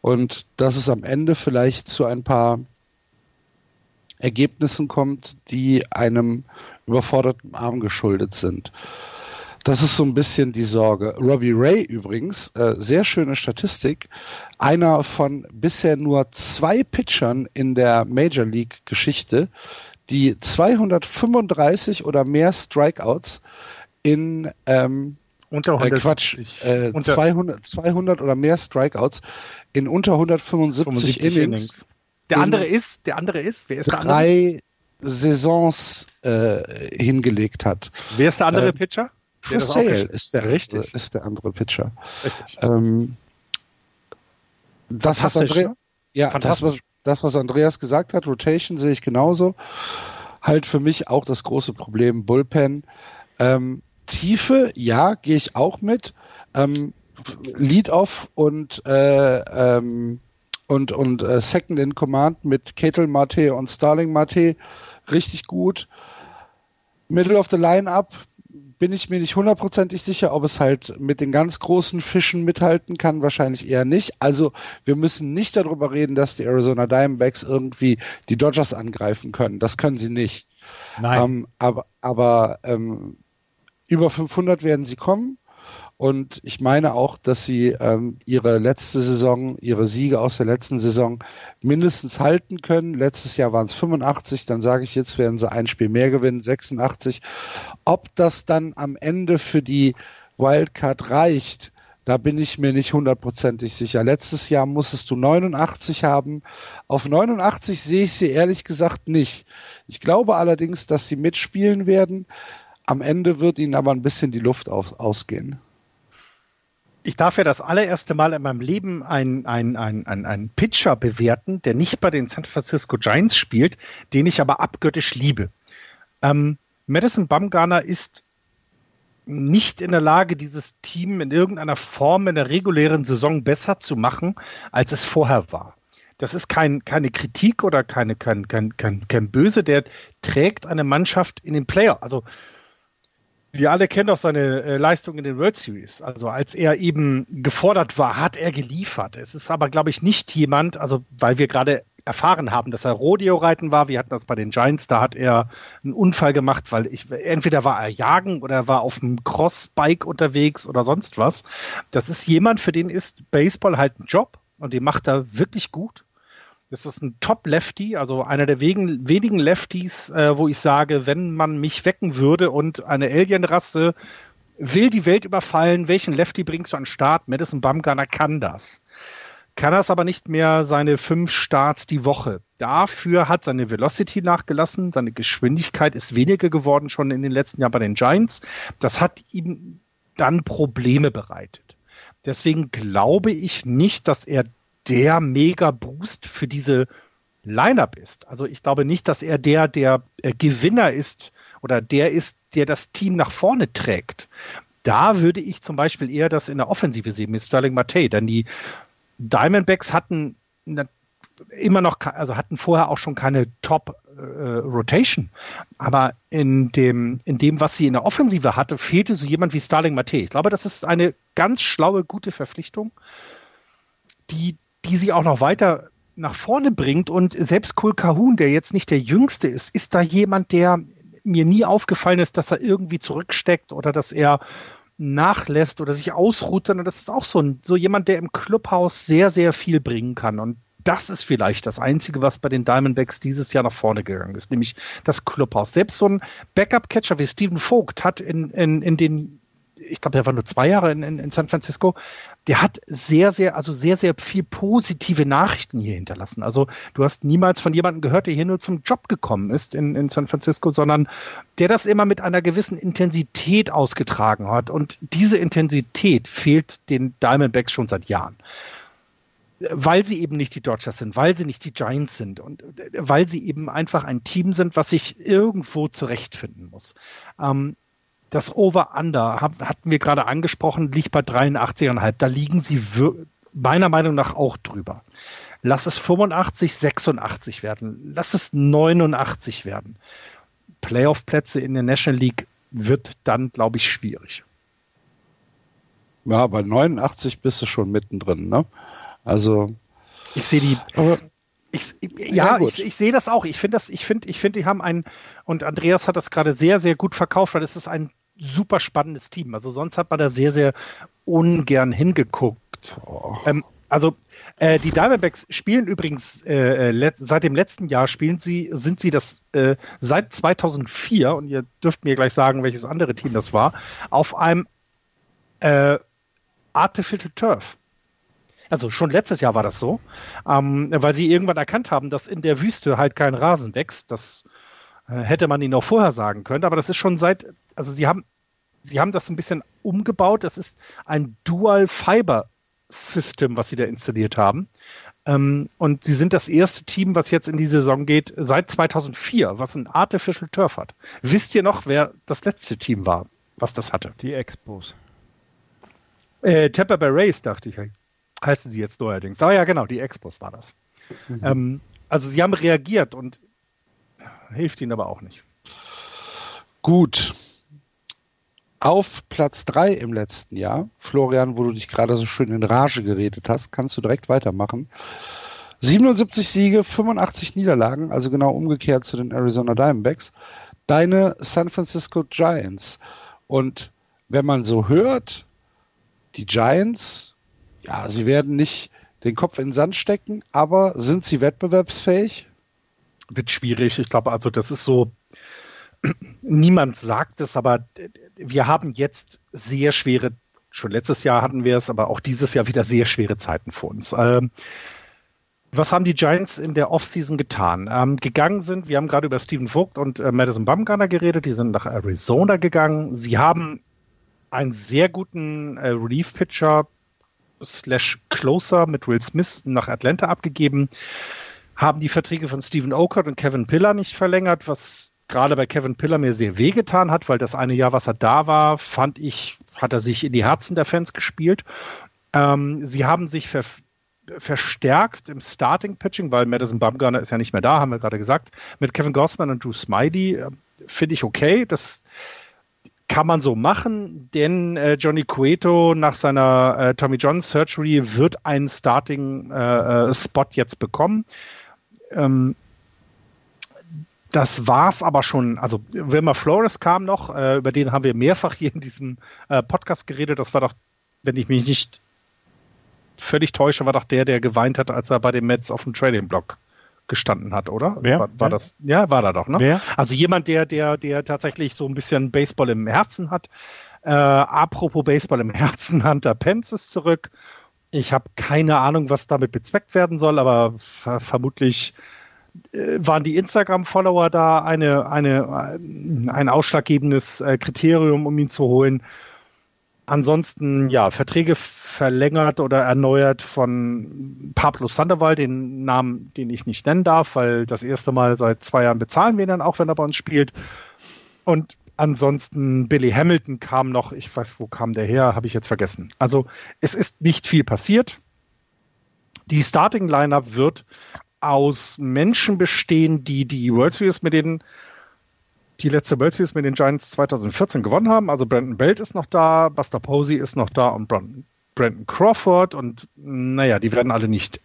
Und dass es am Ende vielleicht zu ein paar Ergebnissen kommt, die einem überforderten Arm geschuldet sind. Das ist so ein bisschen die Sorge. Robbie Ray übrigens, äh, sehr schöne Statistik, einer von bisher nur zwei Pitchern in der Major League Geschichte, die 235 oder mehr Strikeouts in ähm, unter 100, äh, Quatsch, äh, unter 200, 200 oder mehr Strikeouts in unter 175 Innings. Innings. Der andere ist, der andere ist, wer ist der andere? Drei Saisons äh, hingelegt hat. Wer ist der andere äh, Pitcher? Chris Sale ist der, Richtig. ist der andere Pitcher. Richtig. Ähm, das, was Andre ja, das was, das, was Andreas gesagt hat, Rotation sehe ich genauso. Halt für mich auch das große Problem Bullpen. Ähm, Tiefe, ja, gehe ich auch mit. Ähm, Lead-Off und äh, ähm, und, und äh, Second in Command mit Ketel Mate und Starling Mate richtig gut. Middle of the Line-Up bin ich mir nicht hundertprozentig sicher, ob es halt mit den ganz großen Fischen mithalten kann. Wahrscheinlich eher nicht. Also wir müssen nicht darüber reden, dass die Arizona Diamondbacks irgendwie die Dodgers angreifen können. Das können sie nicht. Nein. Ähm, aber aber ähm, über 500 werden sie kommen. Und ich meine auch, dass sie ähm, ihre letzte Saison, ihre Siege aus der letzten Saison mindestens halten können. Letztes Jahr waren es 85, dann sage ich jetzt, werden sie ein Spiel mehr gewinnen, 86. Ob das dann am Ende für die Wildcard reicht, da bin ich mir nicht hundertprozentig sicher. Letztes Jahr musstest du 89 haben. Auf 89 sehe ich sie ehrlich gesagt nicht. Ich glaube allerdings, dass sie mitspielen werden. Am Ende wird ihnen aber ein bisschen die Luft aus, ausgehen. Ich darf ja das allererste Mal in meinem Leben einen, einen, einen, einen, Pitcher bewerten, der nicht bei den San Francisco Giants spielt, den ich aber abgöttisch liebe. Ähm, Madison Bumgarner ist nicht in der Lage, dieses Team in irgendeiner Form in der regulären Saison besser zu machen, als es vorher war. Das ist kein, keine Kritik oder keine, kein, kein, kein, kein Böse, der trägt eine Mannschaft in den Player. Also wir alle kennen doch seine äh, Leistung in den World Series. Also als er eben gefordert war, hat er geliefert. Es ist aber, glaube ich, nicht jemand, also weil wir gerade erfahren haben, dass er Rodeo-Reiten war. Wir hatten das bei den Giants, da hat er einen Unfall gemacht, weil ich, entweder war er jagen oder er war auf einem Crossbike unterwegs oder sonst was. Das ist jemand, für den ist Baseball halt ein Job und den macht er wirklich gut. Das ist ein Top-Lefty, also einer der wenigen, wenigen Lefties, äh, wo ich sage, wenn man mich wecken würde und eine Alien-Rasse will die Welt überfallen, welchen Lefty bringst du an den Start? Madison Bumgarner kann das. Kann das aber nicht mehr seine fünf Starts die Woche. Dafür hat seine Velocity nachgelassen, seine Geschwindigkeit ist weniger geworden schon in den letzten Jahren bei den Giants. Das hat ihm dann Probleme bereitet. Deswegen glaube ich nicht, dass er der Mega-Boost für diese Lineup ist. Also ich glaube nicht, dass er der, der äh, Gewinner ist oder der ist, der das Team nach vorne trägt. Da würde ich zum Beispiel eher das in der Offensive sehen mit Sterling Mate, denn die Diamondbacks hatten immer noch, also hatten vorher auch schon keine Top äh, Rotation. Aber in dem, in dem, was sie in der Offensive hatte, fehlte so jemand wie Starling Mate. Ich glaube, das ist eine ganz schlaue, gute Verpflichtung, die die sie auch noch weiter nach vorne bringt. Und selbst Kul Kahun, der jetzt nicht der Jüngste ist, ist da jemand, der mir nie aufgefallen ist, dass er irgendwie zurücksteckt oder dass er nachlässt oder sich ausruht, sondern das ist auch so, ein, so jemand, der im Clubhaus sehr, sehr viel bringen kann. Und das ist vielleicht das Einzige, was bei den Diamondbacks dieses Jahr nach vorne gegangen ist, nämlich das Clubhaus. Selbst so ein Backup-Catcher wie Stephen Vogt hat in, in, in den ich glaube, der war nur zwei Jahre in, in, in, San Francisco, der hat sehr, sehr, also sehr, sehr viel positive Nachrichten hier hinterlassen. Also du hast niemals von jemandem gehört, der hier nur zum Job gekommen ist in, in San Francisco, sondern der das immer mit einer gewissen Intensität ausgetragen hat. Und diese Intensität fehlt den Diamondbacks schon seit Jahren weil sie eben nicht die Dodgers sind, weil sie nicht die Giants sind und weil sie eben einfach ein Team sind, was sich irgendwo zurechtfinden muss. Ähm, das Over-Under, hatten wir gerade angesprochen, liegt bei 83,5. Da liegen sie meiner Meinung nach auch drüber. Lass es 85, 86 werden. Lass es 89 werden. Playoff-Plätze in der National League wird dann, glaube ich, schwierig. Ja, bei 89 bist du schon mittendrin, ne? Also. Ich sehe die. Aber, ich, ja, ja ich, ich sehe das auch. Ich finde das, ich finde, ich finde, die haben ein, und Andreas hat das gerade sehr, sehr gut verkauft, weil es ist ein super spannendes Team. Also sonst hat man da sehr, sehr ungern hingeguckt. Oh. Ähm, also äh, die Diamondbacks spielen übrigens äh, äh seit dem letzten Jahr spielen sie, sind sie das äh, seit 2004 und ihr dürft mir gleich sagen, welches andere Team das war, auf einem äh, Artificial Turf. Also schon letztes Jahr war das so, ähm, weil sie irgendwann erkannt haben, dass in der Wüste halt kein Rasen wächst. Das äh, hätte man ihnen auch vorher sagen können, aber das ist schon seit, also sie haben, sie haben das ein bisschen umgebaut. Das ist ein Dual Fiber System, was sie da installiert haben. Ähm, und sie sind das erste Team, was jetzt in die Saison geht, seit 2004, was ein Artificial Turf hat. Wisst ihr noch, wer das letzte Team war, was das hatte? Die Expos. Äh, Tampa Bay Rays, dachte ich. Heißen sie jetzt neuerdings. Ah ja, genau, die Expos war das. Mhm. Ähm, also sie haben reagiert und hilft ihnen aber auch nicht. Gut. Auf Platz 3 im letzten Jahr, Florian, wo du dich gerade so schön in Rage geredet hast, kannst du direkt weitermachen. 77 Siege, 85 Niederlagen, also genau umgekehrt zu den Arizona Diamondbacks. Deine San Francisco Giants. Und wenn man so hört, die Giants, ja, sie werden nicht den Kopf in den Sand stecken, aber sind sie wettbewerbsfähig? wird schwierig. Ich glaube, also das ist so, niemand sagt es, aber wir haben jetzt sehr schwere, schon letztes Jahr hatten wir es, aber auch dieses Jahr wieder sehr schwere Zeiten vor uns. Ähm, was haben die Giants in der Offseason getan? Ähm, gegangen sind, wir haben gerade über Stephen Vogt und äh, Madison Bumgarner geredet, die sind nach Arizona gegangen. Sie haben einen sehr guten äh, Relief-Pitcher slash Closer mit Will Smith nach Atlanta abgegeben haben die Verträge von Stephen Oakert und Kevin Pillar nicht verlängert, was gerade bei Kevin Pillar mir sehr wehgetan hat, weil das eine Jahr, was er da war, fand ich, hat er sich in die Herzen der Fans gespielt. Ähm, sie haben sich ver verstärkt im Starting Pitching, weil Madison Bumgarner ist ja nicht mehr da, haben wir gerade gesagt. Mit Kevin Gossman und Drew Smiley äh, finde ich okay. Das kann man so machen, denn äh, Johnny Cueto nach seiner äh, Tommy John Surgery wird einen Starting äh, äh Spot jetzt bekommen. Ähm, das war's aber schon. Also Wilmer Flores kam noch, äh, über den haben wir mehrfach hier in diesem äh, Podcast geredet. Das war doch, wenn ich mich nicht völlig täusche, war doch der, der geweint hat, als er bei den Mets auf dem Trading Block gestanden hat, oder? Wer? War, war das? Ja, war da doch, ne? Wer? Also jemand, der, der, der tatsächlich so ein bisschen Baseball im Herzen hat. Äh, apropos Baseball im Herzen, Hunter Pence ist zurück. Ich habe keine Ahnung, was damit bezweckt werden soll, aber ver vermutlich waren die Instagram-Follower da eine, eine, ein ausschlaggebendes äh, Kriterium, um ihn zu holen. Ansonsten, ja, Verträge verlängert oder erneuert von Pablo Sandoval, den Namen, den ich nicht nennen darf, weil das erste Mal seit zwei Jahren bezahlen wir ihn dann auch, wenn er bei uns spielt. Und Ansonsten Billy Hamilton kam noch, ich weiß, wo kam der her, habe ich jetzt vergessen. Also es ist nicht viel passiert. Die Starting Lineup wird aus Menschen bestehen, die die World Series mit den die letzte World Series mit den Giants 2014 gewonnen haben. Also Brandon Belt ist noch da, Buster Posey ist noch da und Brandon Crawford und naja, die werden alle nicht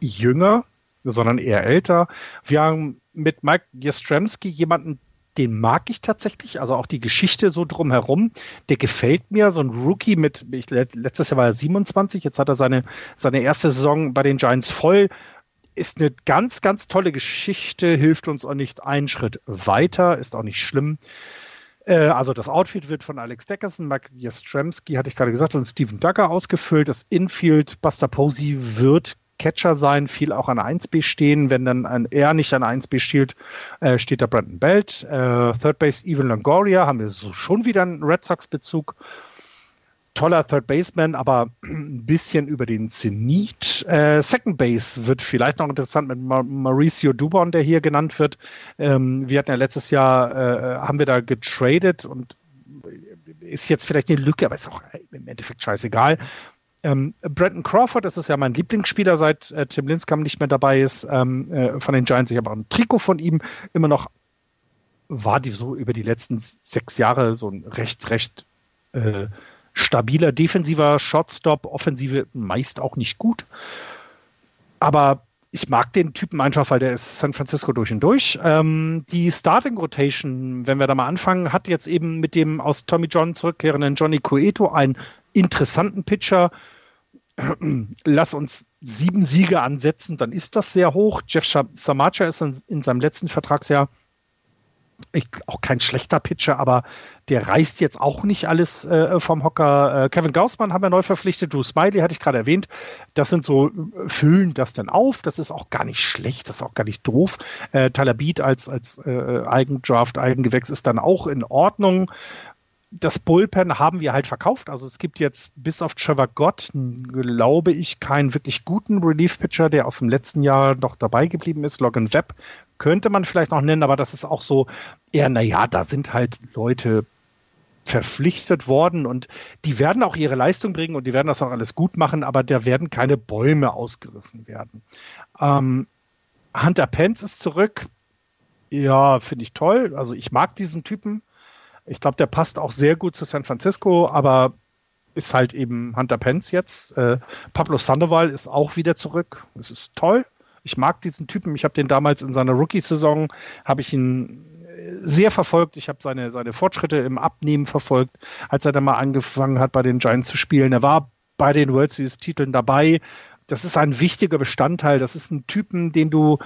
jünger, sondern eher älter. Wir haben mit Mike Jastrzemski jemanden, den mag ich tatsächlich. Also auch die Geschichte so drumherum, der gefällt mir. So ein Rookie mit, ich, letztes Jahr war er 27, jetzt hat er seine, seine erste Saison bei den Giants voll. Ist eine ganz, ganz tolle Geschichte, hilft uns auch nicht einen Schritt weiter, ist auch nicht schlimm. Äh, also das Outfield wird von Alex Deckerson, Mike Jastrzemski, hatte ich gerade gesagt, und Steven Duggar ausgefüllt. Das Infield, Buster Posey wird Catcher sein, viel auch an 1B stehen. Wenn dann ein, er nicht an 1B steht, äh, steht da Brandon Belt. Äh, Third Base Evan Longoria, haben wir so schon wieder einen Red Sox-Bezug. Toller Third Baseman, aber ein bisschen über den Zenit. Äh, Second Base wird vielleicht noch interessant mit Ma Mauricio Dubon, der hier genannt wird. Ähm, wir hatten ja letztes Jahr, äh, haben wir da getradet und ist jetzt vielleicht eine Lücke, aber ist auch im Endeffekt scheißegal. Ähm, Brandon Crawford, das ist ja mein Lieblingsspieler, seit äh, Tim Linscomb nicht mehr dabei ist, ähm, äh, von den Giants. Ich habe auch ein Trikot von ihm. Immer noch war die so über die letzten sechs Jahre so ein recht, recht äh, stabiler defensiver Shotstop, Offensive meist auch nicht gut. Aber ich mag den Typen einfach, weil der ist San Francisco durch und durch. Ähm, die Starting Rotation, wenn wir da mal anfangen, hat jetzt eben mit dem aus Tommy John zurückkehrenden Johnny Cueto einen interessanten Pitcher, lass uns sieben Siege ansetzen, dann ist das sehr hoch. Jeff Samacha ist in seinem letzten Vertragsjahr ich, auch kein schlechter Pitcher, aber der reißt jetzt auch nicht alles äh, vom Hocker. Äh, Kevin Gaussmann haben wir neu verpflichtet, Drew Smiley hatte ich gerade erwähnt. Das sind so, äh, füllen das dann auf. Das ist auch gar nicht schlecht, das ist auch gar nicht doof. Äh, Tyler Beat als, als äh, Eigendraft, Eigengewächs ist dann auch in Ordnung das Bullpen haben wir halt verkauft. Also es gibt jetzt bis auf Trevor Gott, glaube ich, keinen wirklich guten Relief-Pitcher, der aus dem letzten Jahr noch dabei geblieben ist. Logan Webb könnte man vielleicht noch nennen, aber das ist auch so eher, naja, da sind halt Leute verpflichtet worden und die werden auch ihre Leistung bringen und die werden das auch alles gut machen, aber da werden keine Bäume ausgerissen werden. Ähm, Hunter Pence ist zurück. Ja, finde ich toll. Also ich mag diesen Typen. Ich glaube, der passt auch sehr gut zu San Francisco, aber ist halt eben Hunter Pence jetzt. Äh, Pablo Sandoval ist auch wieder zurück. Es ist toll. Ich mag diesen Typen. Ich habe den damals in seiner Rookie-Saison, habe ich ihn sehr verfolgt. Ich habe seine, seine Fortschritte im Abnehmen verfolgt, als er dann mal angefangen hat, bei den Giants zu spielen. Er war bei den World Series-Titeln dabei. Das ist ein wichtiger Bestandteil. Das ist ein Typen, den du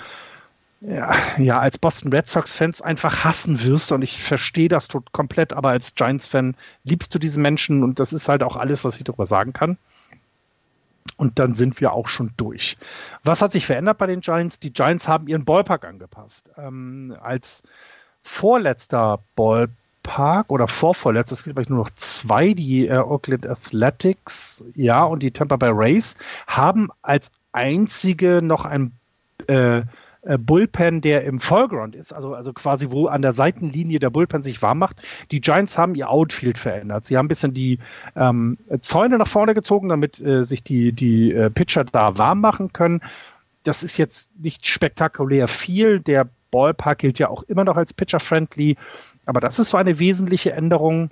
ja, ja, als Boston Red Sox-Fans einfach hassen wirst und ich verstehe das komplett, aber als Giants-Fan liebst du diesen Menschen und das ist halt auch alles, was ich darüber sagen kann. Und dann sind wir auch schon durch. Was hat sich verändert bei den Giants? Die Giants haben ihren Ballpark angepasst. Ähm, als vorletzter Ballpark oder vorvorletzter, es gibt vielleicht nur noch zwei, die äh, Oakland Athletics, ja, und die Tampa Bay Rays, haben als einzige noch ein äh, äh, Bullpen, der im Vollground ist, also, also quasi wo an der Seitenlinie der Bullpen sich warm macht. Die Giants haben ihr Outfield verändert. Sie haben ein bisschen die ähm, Zäune nach vorne gezogen, damit äh, sich die, die äh, Pitcher da warm machen können. Das ist jetzt nicht spektakulär viel. Der Ballpark gilt ja auch immer noch als pitcher-friendly, aber das ist so eine wesentliche Änderung.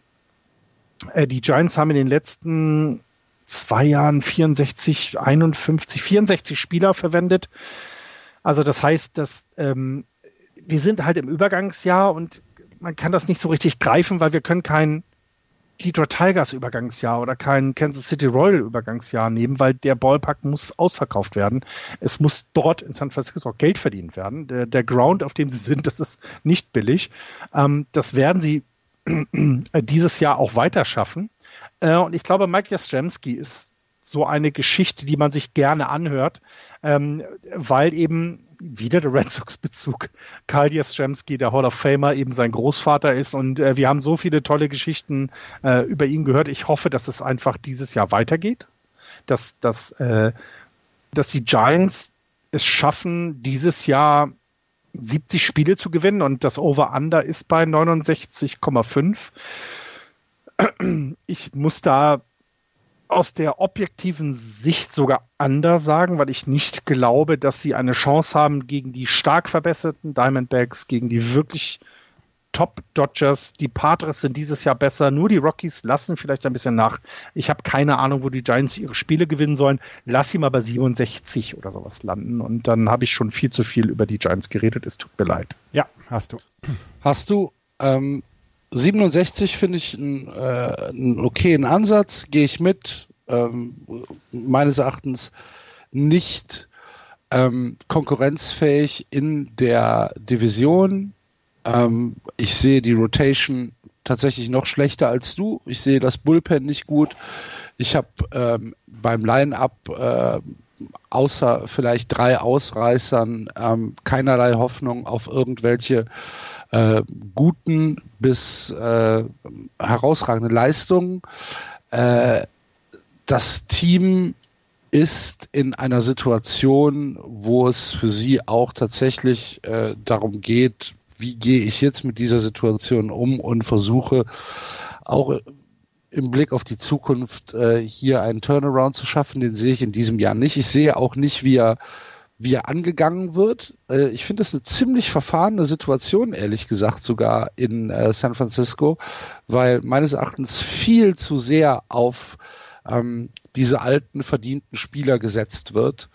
Äh, die Giants haben in den letzten zwei Jahren 64, 51, 64 Spieler verwendet. Also das heißt, dass ähm, wir sind halt im Übergangsjahr und man kann das nicht so richtig greifen, weil wir können kein Detroit Tigers Übergangsjahr oder kein Kansas City Royal Übergangsjahr nehmen, weil der Ballpark muss ausverkauft werden. Es muss dort in San Francisco auch Geld verdient werden. Der, der Ground, auf dem sie sind, das ist nicht billig. Ähm, das werden sie dieses Jahr auch weiter schaffen. Äh, und ich glaube, Mike Jastrzemski ist so eine Geschichte, die man sich gerne anhört, ähm, weil eben wieder der Red Sox-Bezug. Karl Jastrzemski, der Hall of Famer, eben sein Großvater ist. Und äh, wir haben so viele tolle Geschichten äh, über ihn gehört. Ich hoffe, dass es einfach dieses Jahr weitergeht. Dass, dass, äh, dass die Giants es schaffen, dieses Jahr 70 Spiele zu gewinnen und das Over-Under ist bei 69,5. Ich muss da aus der objektiven Sicht sogar anders sagen, weil ich nicht glaube, dass sie eine Chance haben gegen die stark verbesserten Diamondbacks, gegen die wirklich Top Dodgers. Die Padres sind dieses Jahr besser, nur die Rockies lassen vielleicht ein bisschen nach. Ich habe keine Ahnung, wo die Giants ihre Spiele gewinnen sollen. Lass sie mal bei 67 oder sowas landen und dann habe ich schon viel zu viel über die Giants geredet. Es tut mir leid. Ja, hast du. Hast du ähm, 67 finde ich einen, äh, okayen Ansatz, gehe ich mit. Ähm, meines Erachtens nicht ähm, konkurrenzfähig in der Division. Ähm, ich sehe die Rotation tatsächlich noch schlechter als du. Ich sehe das Bullpen nicht gut. Ich habe ähm, beim Line-Up äh, außer vielleicht drei Ausreißern ähm, keinerlei Hoffnung auf irgendwelche äh, guten bis äh, herausragenden Leistungen. Äh, das Team ist in einer Situation, wo es für sie auch tatsächlich äh, darum geht, wie gehe ich jetzt mit dieser Situation um und versuche auch im Blick auf die Zukunft äh, hier einen Turnaround zu schaffen. Den sehe ich in diesem Jahr nicht. Ich sehe auch nicht, wie er, wie er angegangen wird. Äh, ich finde es eine ziemlich verfahrene Situation, ehrlich gesagt, sogar in äh, San Francisco, weil meines Erachtens viel zu sehr auf ähm, diese alten, verdienten Spieler gesetzt wird.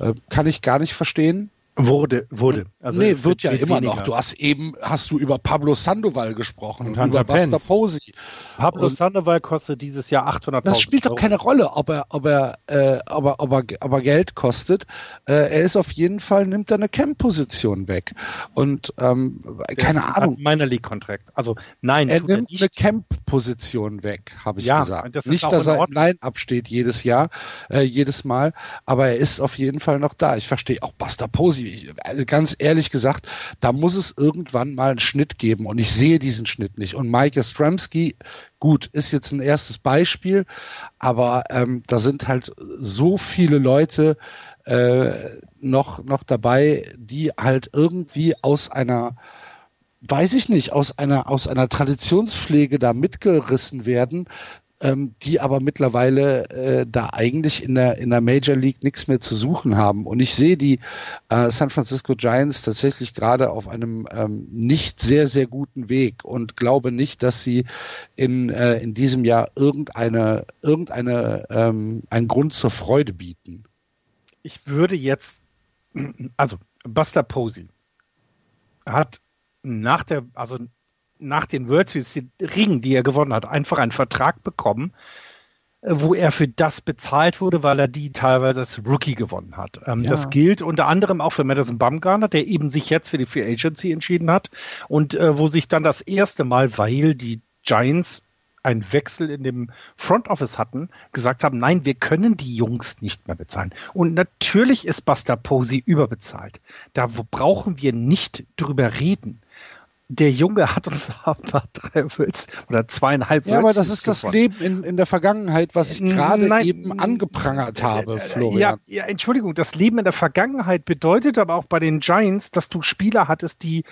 Äh, kann ich gar nicht verstehen. Wurde, wurde. Also nee, wird, ja immer weniger. noch. Du hast eben, hast du über Pablo Sandoval gesprochen und, und über Buster Posey. Pablo und Sandoval kostet dieses Jahr 800.000 Das spielt doch keine Rolle, ob er, ob er, äh, ob er, ob er, ob er Geld kostet. Äh, er ist auf jeden Fall, nimmt er eine Camp-Position weg. Und, ähm, keine Ahnung. Meiner League-Contract. Also, nein. Er nimmt er eine Camp-Position weg, habe ich ja, gesagt. Das nicht, dass er im Line-Up steht jedes Jahr, äh, jedes Mal, aber er ist auf jeden Fall noch da. Ich verstehe auch Buster Posey also ganz ehrlich gesagt, da muss es irgendwann mal einen Schnitt geben und ich sehe diesen Schnitt nicht. Und Mike Stramski, gut, ist jetzt ein erstes Beispiel, aber ähm, da sind halt so viele Leute äh, noch, noch dabei, die halt irgendwie aus einer weiß ich nicht, aus einer, aus einer Traditionspflege da mitgerissen werden, ähm, die aber mittlerweile äh, da eigentlich in der, in der Major League nichts mehr zu suchen haben. Und ich sehe die äh, San Francisco Giants tatsächlich gerade auf einem ähm, nicht sehr, sehr guten Weg und glaube nicht, dass sie in, äh, in diesem Jahr irgendeine, irgendeine, ähm, einen Grund zur Freude bieten. Ich würde jetzt, also Buster Posey hat nach der, also nach den World Series, den Ringen, die er gewonnen hat, einfach einen Vertrag bekommen, äh, wo er für das bezahlt wurde, weil er die teilweise als Rookie gewonnen hat. Ähm, ja. Das gilt unter anderem auch für Madison Bumgarner, der eben sich jetzt für die Free Agency entschieden hat und äh, wo sich dann das erste Mal, weil die Giants einen Wechsel in dem Front Office hatten, gesagt haben, nein, wir können die Jungs nicht mehr bezahlen. Und natürlich ist Buster Posey überbezahlt. Da brauchen wir nicht drüber reden der Junge hat uns aber drei Wölz oder zweieinhalb Ja, aber das ist gewonnen. das Leben in, in der Vergangenheit, was ich gerade eben angeprangert habe, äh, Florian. Ja, ja, Entschuldigung, das Leben in der Vergangenheit bedeutet aber auch bei den Giants, dass du Spieler hattest, die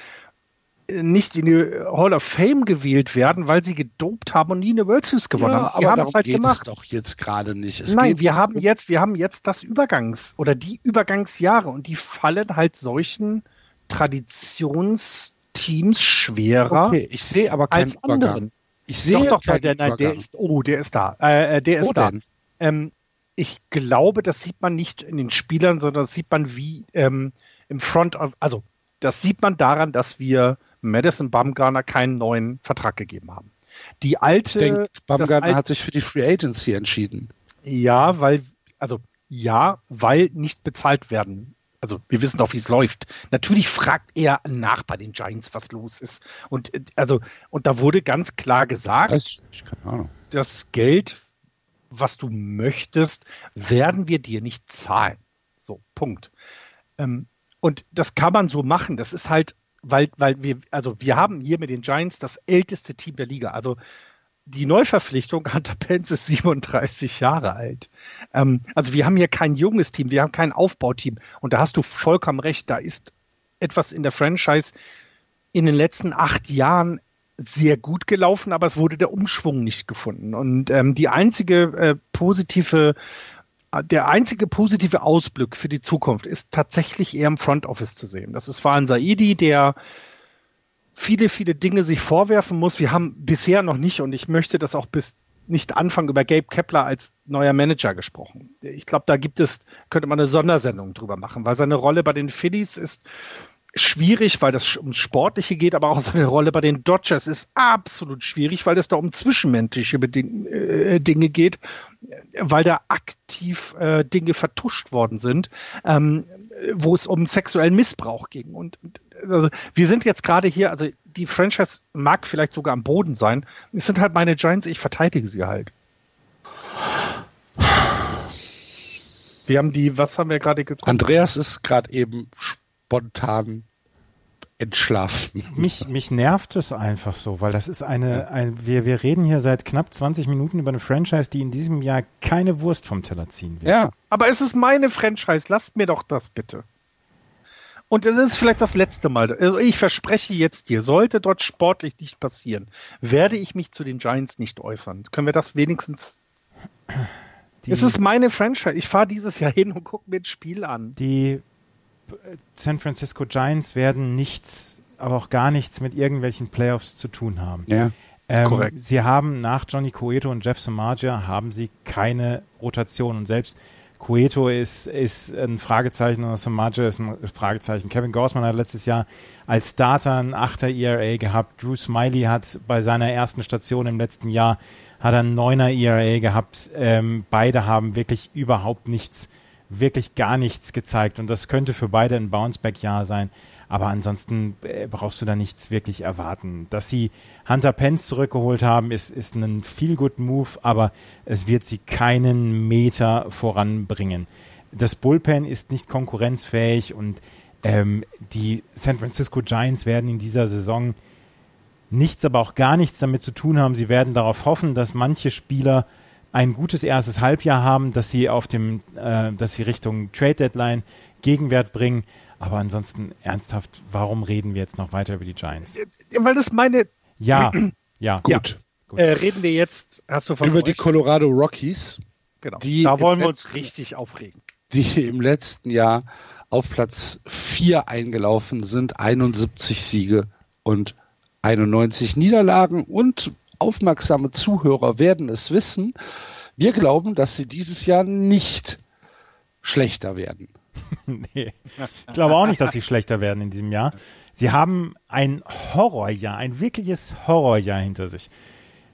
äh, nicht in die Hall of Fame gewählt werden, weil sie gedopt haben und nie eine World Series gewonnen ja, haben. Die haben es halt geht gemacht. Es doch jetzt gerade nicht. Es Nein, wir haben jetzt, wir haben jetzt das Übergangs- oder die Übergangsjahre und die fallen halt solchen Traditions Teams schwerer okay, ich sehe aber keinen als anderen. Übergang. Ich sehe doch, doch, der, nein, der ist, oh, der ist da. Äh, äh der ist da. Ähm, ich glaube, das sieht man nicht in den Spielern, sondern das sieht man wie ähm, im Front of, also das sieht man daran, dass wir Madison Bumgarner keinen neuen Vertrag gegeben haben. Die alte. Ich denke, Bumgarner hat sich für die Free Agency entschieden. Ja, weil, also ja, weil nicht bezahlt werden also wir wissen doch, wie es läuft. Natürlich fragt er nach bei den Giants, was los ist. Und äh, also, und da wurde ganz klar gesagt, das, das Geld, was du möchtest, werden wir dir nicht zahlen. So, Punkt. Ähm, und das kann man so machen. Das ist halt, weil, weil wir, also wir haben hier mit den Giants das älteste Team der Liga. Also die Neuverpflichtung Hunter Pence ist 37 Jahre alt. Ähm, also wir haben hier kein junges Team, wir haben kein Aufbauteam. Und da hast du vollkommen recht, da ist etwas in der Franchise in den letzten acht Jahren sehr gut gelaufen, aber es wurde der Umschwung nicht gefunden. Und ähm, die einzige äh, positive, der einzige positive Ausblick für die Zukunft ist tatsächlich eher im Front Office zu sehen. Das ist Fahan Saidi, der viele, viele Dinge sich vorwerfen muss. Wir haben bisher noch nicht, und ich möchte das auch bis nicht anfangen, über Gabe Kepler als neuer Manager gesprochen. Ich glaube, da gibt es, könnte man eine Sondersendung drüber machen, weil seine Rolle bei den Phillies ist schwierig, weil das ums Sportliche geht, aber auch seine Rolle bei den Dodgers ist absolut schwierig, weil es da um zwischenmenschliche Beding äh, Dinge geht, weil da aktiv äh, Dinge vertuscht worden sind, ähm, wo es um sexuellen Missbrauch ging. Und also wir sind jetzt gerade hier, also die Franchise mag vielleicht sogar am Boden sein. Es sind halt meine Giants, ich verteidige sie halt. Wir haben die, was haben wir gerade geguckt? Andreas ist gerade eben spontan entschlafen. Mich, mich nervt es einfach so, weil das ist eine, ein, wir, wir reden hier seit knapp 20 Minuten über eine Franchise, die in diesem Jahr keine Wurst vom Teller ziehen wird. Ja. Aber es ist meine Franchise, lasst mir doch das bitte. Und es ist vielleicht das letzte Mal. Also ich verspreche jetzt hier, sollte dort sportlich nicht passieren, werde ich mich zu den Giants nicht äußern. Können wir das wenigstens. Die, es ist meine Franchise. Ich fahre dieses Jahr hin und gucke mir das Spiel an. Die San Francisco Giants werden nichts, aber auch gar nichts mit irgendwelchen Playoffs zu tun haben. Ja. Ähm, korrekt. Sie haben nach Johnny Cueto und Jeff Samaja haben sie keine Rotation und selbst Cueto ist, ist ein Fragezeichen und Samaja ist ein Fragezeichen. Kevin Gorsman hat letztes Jahr als Starter ein 8er ERA gehabt. Drew Smiley hat bei seiner ersten Station im letzten Jahr hat er ein 9er ERA gehabt. Ähm, beide haben wirklich überhaupt nichts wirklich gar nichts gezeigt und das könnte für beide ein Bounceback-Jahr sein. Aber ansonsten äh, brauchst du da nichts wirklich erwarten. Dass sie Hunter Pence zurückgeholt haben, ist, ist ein feel good Move, aber es wird sie keinen Meter voranbringen. Das Bullpen ist nicht konkurrenzfähig und ähm, die San Francisco Giants werden in dieser Saison nichts, aber auch gar nichts damit zu tun haben. Sie werden darauf hoffen, dass manche Spieler ein gutes erstes Halbjahr haben, dass sie auf dem, äh, dass sie Richtung Trade Deadline Gegenwert bringen. Aber ansonsten ernsthaft, warum reden wir jetzt noch weiter über die Giants? Weil das meine. Ja, ja, gut. Ja. gut. Äh, reden wir jetzt, hast du von über euch? die Colorado Rockies. Genau. da wollen wir uns richtig aufregen. Die im letzten Jahr auf Platz 4 eingelaufen sind, 71 Siege und 91 Niederlagen und aufmerksame Zuhörer werden es wissen. Wir glauben, dass sie dieses Jahr nicht schlechter werden. nee, ich glaube auch nicht, dass sie schlechter werden in diesem Jahr. Sie haben ein Horrorjahr, ein wirkliches Horrorjahr hinter sich.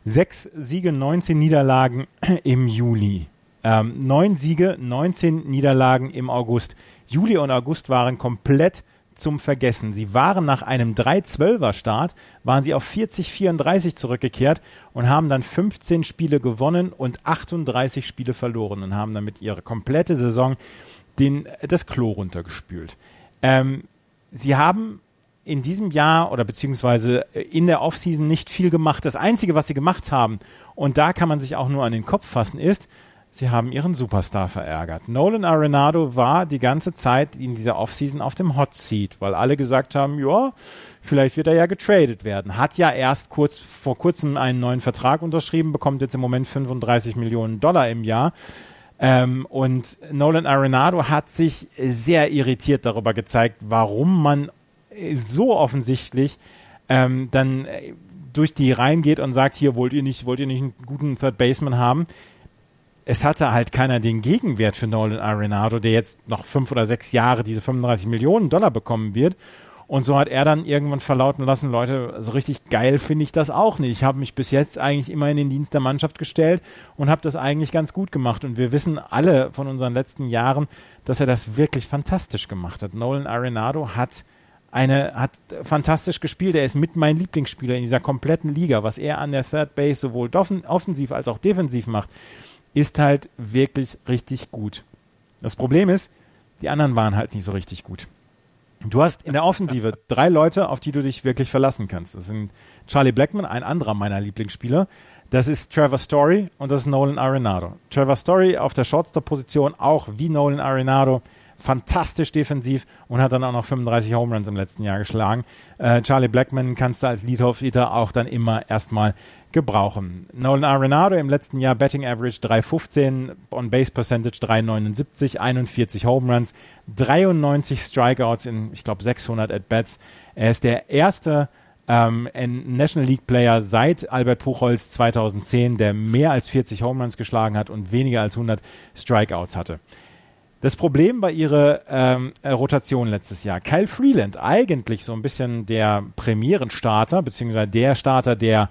Sechs Siege, 19 Niederlagen im Juli. Ähm, neun Siege, 19 Niederlagen im August. Juli und August waren komplett zum Vergessen. Sie waren nach einem 3-12er Start, waren sie auf 40-34 zurückgekehrt und haben dann 15 Spiele gewonnen und 38 Spiele verloren und haben damit ihre komplette Saison den, das Klo runtergespült. Ähm, sie haben in diesem Jahr oder beziehungsweise in der Offseason nicht viel gemacht. Das Einzige, was sie gemacht haben, und da kann man sich auch nur an den Kopf fassen, ist, sie haben ihren Superstar verärgert. Nolan Arenado war die ganze Zeit in dieser Offseason auf dem Hot Seat, weil alle gesagt haben, ja, vielleicht wird er ja getradet werden. Hat ja erst kurz vor kurzem einen neuen Vertrag unterschrieben, bekommt jetzt im Moment 35 Millionen Dollar im Jahr. Ähm, und Nolan Arenado hat sich sehr irritiert darüber gezeigt, warum man so offensichtlich ähm, dann durch die Reihen geht und sagt, hier wollt ihr nicht, wollt ihr nicht einen guten Third Baseman haben es hatte halt keiner den Gegenwert für Nolan Arenado, der jetzt noch fünf oder sechs Jahre diese 35 Millionen Dollar bekommen wird. Und so hat er dann irgendwann verlauten lassen, Leute, so richtig geil finde ich das auch nicht. Ich habe mich bis jetzt eigentlich immer in den Dienst der Mannschaft gestellt und habe das eigentlich ganz gut gemacht. Und wir wissen alle von unseren letzten Jahren, dass er das wirklich fantastisch gemacht hat. Nolan Arenado hat eine, hat fantastisch gespielt. Er ist mit mein Lieblingsspieler in dieser kompletten Liga. Was er an der Third Base sowohl offensiv als auch defensiv macht, ist halt wirklich richtig gut. Das Problem ist, die anderen waren halt nicht so richtig gut. Du hast in der Offensive drei Leute, auf die du dich wirklich verlassen kannst. Das sind Charlie Blackman, ein anderer meiner Lieblingsspieler. Das ist Trevor Story und das ist Nolan Arenado. Trevor Story auf der Shortstop-Position, auch wie Nolan Arenado, fantastisch defensiv und hat dann auch noch 35 Home Runs im letzten Jahr geschlagen. Äh, Charlie Blackman kannst du als Leadoff-Eater auch dann immer erstmal gebrauchen. Nolan Arenado im letzten Jahr Betting Average 3,15, On-Base Percentage 3,79, 41 Home Runs, 93 Strikeouts in, ich glaube, 600 At-Bats. Er ist der erste ähm, National League Player seit Albert Puchholz 2010, der mehr als 40 Home Runs geschlagen hat und weniger als 100 Strikeouts hatte. Das Problem bei ihrer ähm, Rotation letztes Jahr, Kyle Freeland, eigentlich so ein bisschen der Premierenstarter, beziehungsweise der Starter, der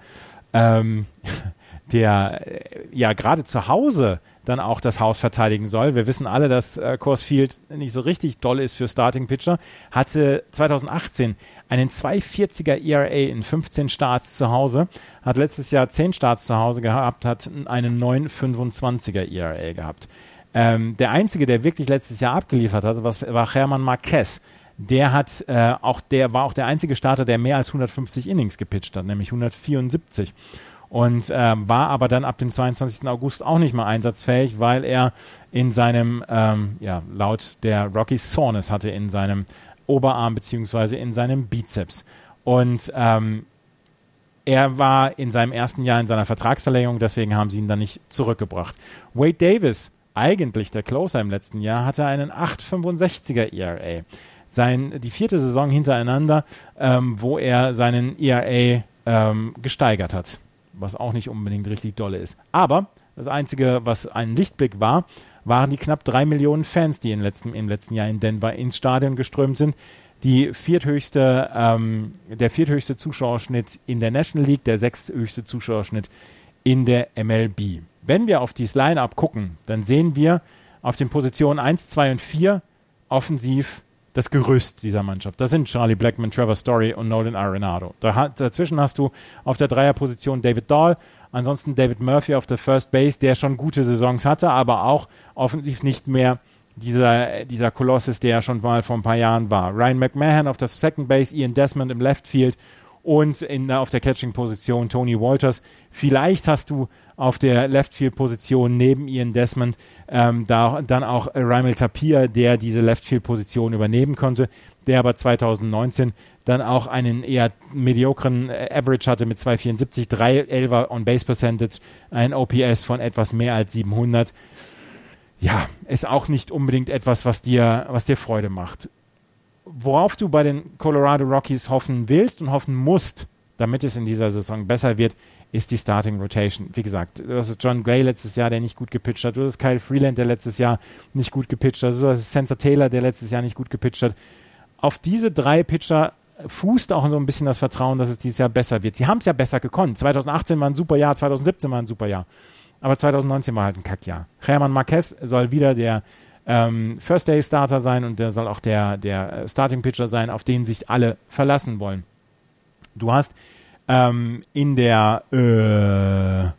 ähm, der äh, ja gerade zu Hause dann auch das Haus verteidigen soll. Wir wissen alle, dass äh, Coors Field nicht so richtig doll ist für Starting Pitcher. Hatte 2018 einen 240er ERA in 15 Starts zu Hause, hat letztes Jahr 10 Starts zu Hause gehabt, hat einen 925er ERA gehabt. Ähm, der einzige, der wirklich letztes Jahr abgeliefert hat, was, war Hermann Marquez. Der hat äh, auch der war auch der einzige Starter, der mehr als 150 Innings gepitcht hat, nämlich 174 und äh, war aber dann ab dem 22. August auch nicht mehr einsatzfähig, weil er in seinem, ähm, ja, laut der Rocky Soreness hatte in seinem Oberarm beziehungsweise in seinem Bizeps. Und ähm, er war in seinem ersten Jahr in seiner Vertragsverlängerung, deswegen haben sie ihn dann nicht zurückgebracht. Wade Davis, eigentlich der Closer im letzten Jahr, hatte einen 8,65er ERA. Sein, die vierte Saison hintereinander, ähm, wo er seinen ERA ähm, gesteigert hat was auch nicht unbedingt richtig dolle ist. Aber das Einzige, was ein Lichtblick war, waren die knapp drei Millionen Fans, die im letzten, im letzten Jahr in Denver ins Stadion geströmt sind. Die vierthöchste, ähm, der vierthöchste Zuschauerschnitt in der National League, der sechsthöchste Zuschauerschnitt in der MLB. Wenn wir auf dieses Line-Up gucken, dann sehen wir auf den Positionen 1, 2 und 4 offensiv das Gerüst dieser Mannschaft. Das sind Charlie Blackman, Trevor Story und Nolan Arenado. Da, dazwischen hast du auf der Dreierposition David Dahl, ansonsten David Murphy auf der First Base, der schon gute Saisons hatte, aber auch offensiv nicht mehr dieser, dieser Kolossus, der schon mal vor ein paar Jahren war. Ryan McMahon auf der Second Base, Ian Desmond im Left Field und in, auf der Catching-Position Tony Walters. Vielleicht hast du auf der Left-Field-Position neben Ian Desmond ähm, da, dann auch Raimel Tapir, der diese Left-Field-Position übernehmen konnte, der aber 2019 dann auch einen eher mediokren äh, Average hatte mit 2,74, 3 11er On-Base-Percentage, ein OPS von etwas mehr als 700. Ja, ist auch nicht unbedingt etwas, was dir, was dir Freude macht worauf du bei den Colorado Rockies hoffen willst und hoffen musst, damit es in dieser Saison besser wird, ist die Starting Rotation. Wie gesagt, du hast John Gray letztes Jahr, der nicht gut gepitcht hat. Du hast Kyle Freeland, der letztes Jahr nicht gut gepitcht hat. Du hast Sensor Taylor, der letztes Jahr nicht gut gepitcht hat. Auf diese drei Pitcher fußt auch so ein bisschen das Vertrauen, dass es dieses Jahr besser wird. Sie haben es ja besser gekonnt. 2018 war ein super Jahr, 2017 war ein super Jahr. Aber 2019 war halt ein Kackjahr. Hermann Marquez soll wieder der ähm, First Day Starter sein und der soll auch der, der Starting Pitcher sein, auf den sich alle verlassen wollen. Du hast ähm, in der äh,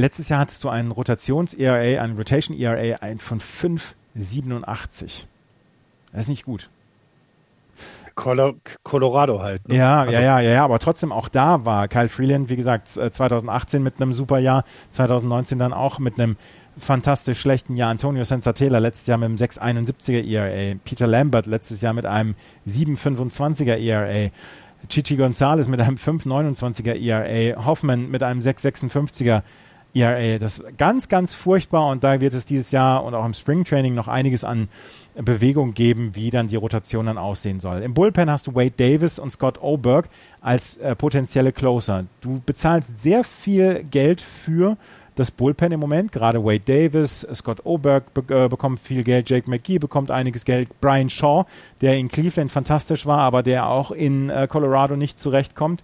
letztes Jahr hattest du einen Rotations-ERA, einen Rotation-ERA von 5,87. Das ist nicht gut. Colorado halt. Ne? Ja, also ja, ja, ja, ja, aber trotzdem auch da war Kyle Freeland, wie gesagt, 2018 mit einem super Jahr, 2019 dann auch mit einem fantastisch schlechten Jahr. Antonio Sensatela letztes Jahr mit einem 6,71er ERA. Peter Lambert letztes Jahr mit einem 7,25er ERA. Chichi Gonzalez mit einem 5,29er ERA. Hoffman mit einem 6,56er ERA. Das ist ganz, ganz furchtbar und da wird es dieses Jahr und auch im Springtraining noch einiges an Bewegung geben, wie dann die Rotation dann aussehen soll. Im Bullpen hast du Wade Davis und Scott Oberg als äh, potenzielle Closer. Du bezahlst sehr viel Geld für das Bullpen im Moment. Gerade Wade Davis, Scott Oberg be äh, bekommt viel Geld, Jake McGee bekommt einiges Geld, Brian Shaw, der in Cleveland fantastisch war, aber der auch in äh, Colorado nicht zurechtkommt,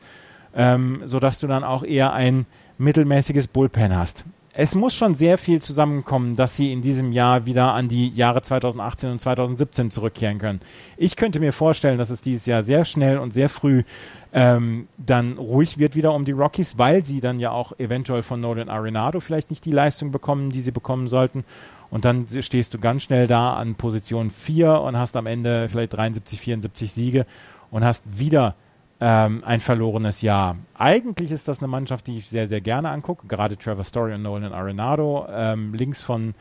ähm, sodass du dann auch eher ein mittelmäßiges Bullpen hast. Es muss schon sehr viel zusammenkommen, dass sie in diesem Jahr wieder an die Jahre 2018 und 2017 zurückkehren können. Ich könnte mir vorstellen, dass es dieses Jahr sehr schnell und sehr früh ähm, dann ruhig wird wieder um die Rockies, weil sie dann ja auch eventuell von Nolan Arenado vielleicht nicht die Leistung bekommen, die sie bekommen sollten. Und dann stehst du ganz schnell da an Position 4 und hast am Ende vielleicht 73, 74 Siege und hast wieder ähm, ein verlorenes Jahr. Eigentlich ist das eine Mannschaft, die ich sehr, sehr gerne angucke. Gerade Trevor Story und Nolan Arenado ähm, links, von,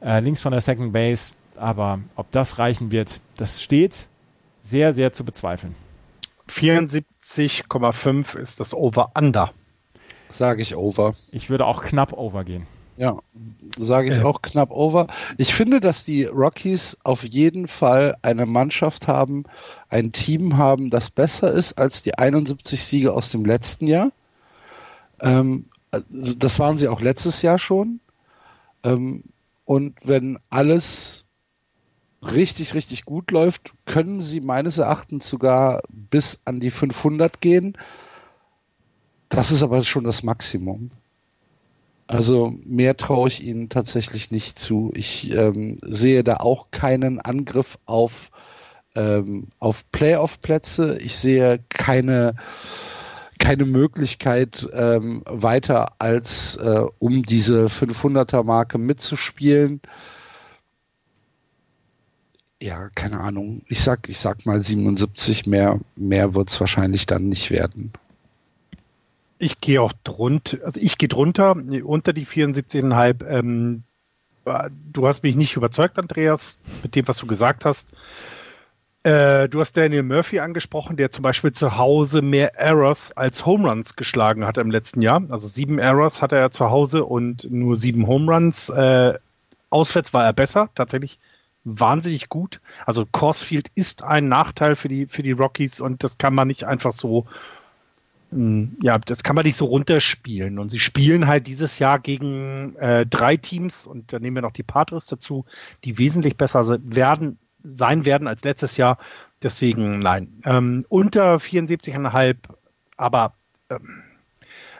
äh, links von der Second Base. Aber ob das reichen wird, das steht sehr, sehr zu bezweifeln. 74 70,5 ist das Over-Under. Sage ich Over. Ich würde auch knapp Over gehen. Ja, sage ich äh. auch knapp Over. Ich finde, dass die Rockies auf jeden Fall eine Mannschaft haben, ein Team haben, das besser ist als die 71 Siege aus dem letzten Jahr. Ähm, das waren sie auch letztes Jahr schon. Ähm, und wenn alles richtig, richtig gut läuft, können sie meines Erachtens sogar bis an die 500 gehen. Das ist aber schon das Maximum. Also mehr traue ich ihnen tatsächlich nicht zu. Ich ähm, sehe da auch keinen Angriff auf, ähm, auf Playoff-Plätze. Ich sehe keine, keine Möglichkeit ähm, weiter als äh, um diese 500er-Marke mitzuspielen. Ja, keine Ahnung. Ich sag, ich sag mal 77, mehr, mehr wird es wahrscheinlich dann nicht werden. Ich gehe auch drunter, also ich gehe drunter, unter die 74,5. Ähm, du hast mich nicht überzeugt, Andreas, mit dem, was du gesagt hast. Äh, du hast Daniel Murphy angesprochen, der zum Beispiel zu Hause mehr Errors als Home Runs geschlagen hat im letzten Jahr. Also sieben Errors hatte er zu Hause und nur sieben Home Runs. Äh, auswärts war er besser, tatsächlich wahnsinnig gut. Also Corsfield ist ein Nachteil für die, für die Rockies und das kann man nicht einfach so ja, das kann man nicht so runterspielen. Und sie spielen halt dieses Jahr gegen äh, drei Teams, und da nehmen wir noch die Patres dazu, die wesentlich besser werden, sein werden als letztes Jahr. Deswegen nein. Ähm, unter 74,5, aber ähm,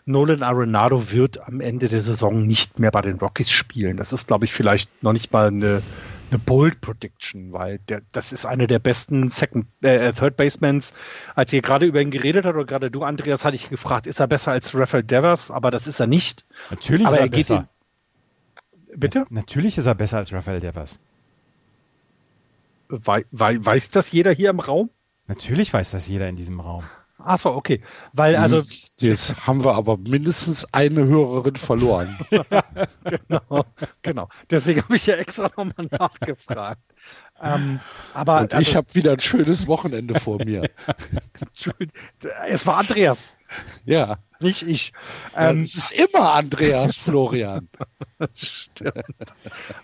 Nolan Arenado wird am Ende der Saison nicht mehr bei den Rockies spielen. Das ist, glaube ich, vielleicht noch nicht mal eine eine Bold Prediction, weil der, das ist einer der besten Second, äh, Third Basemans. Als ihr gerade über ihn geredet habt, oder gerade du, Andreas, hatte ich gefragt, ist er besser als Rafael Devers? Aber das ist er nicht. Natürlich Aber ist er, er besser. In, bitte? Na, natürlich ist er besser als Rafael Devers. Wei, wei, weiß das jeder hier im Raum? Natürlich weiß das jeder in diesem Raum. Achso, okay. Weil also. Jetzt haben wir aber mindestens eine Hörerin verloren. genau, genau. Deswegen habe ich ja extra nochmal nachgefragt. Ähm, aber Und ich also, habe wieder ein schönes Wochenende vor mir. es war Andreas. Ja. Nicht ich. Ähm, es ist immer Andreas Florian. stimmt.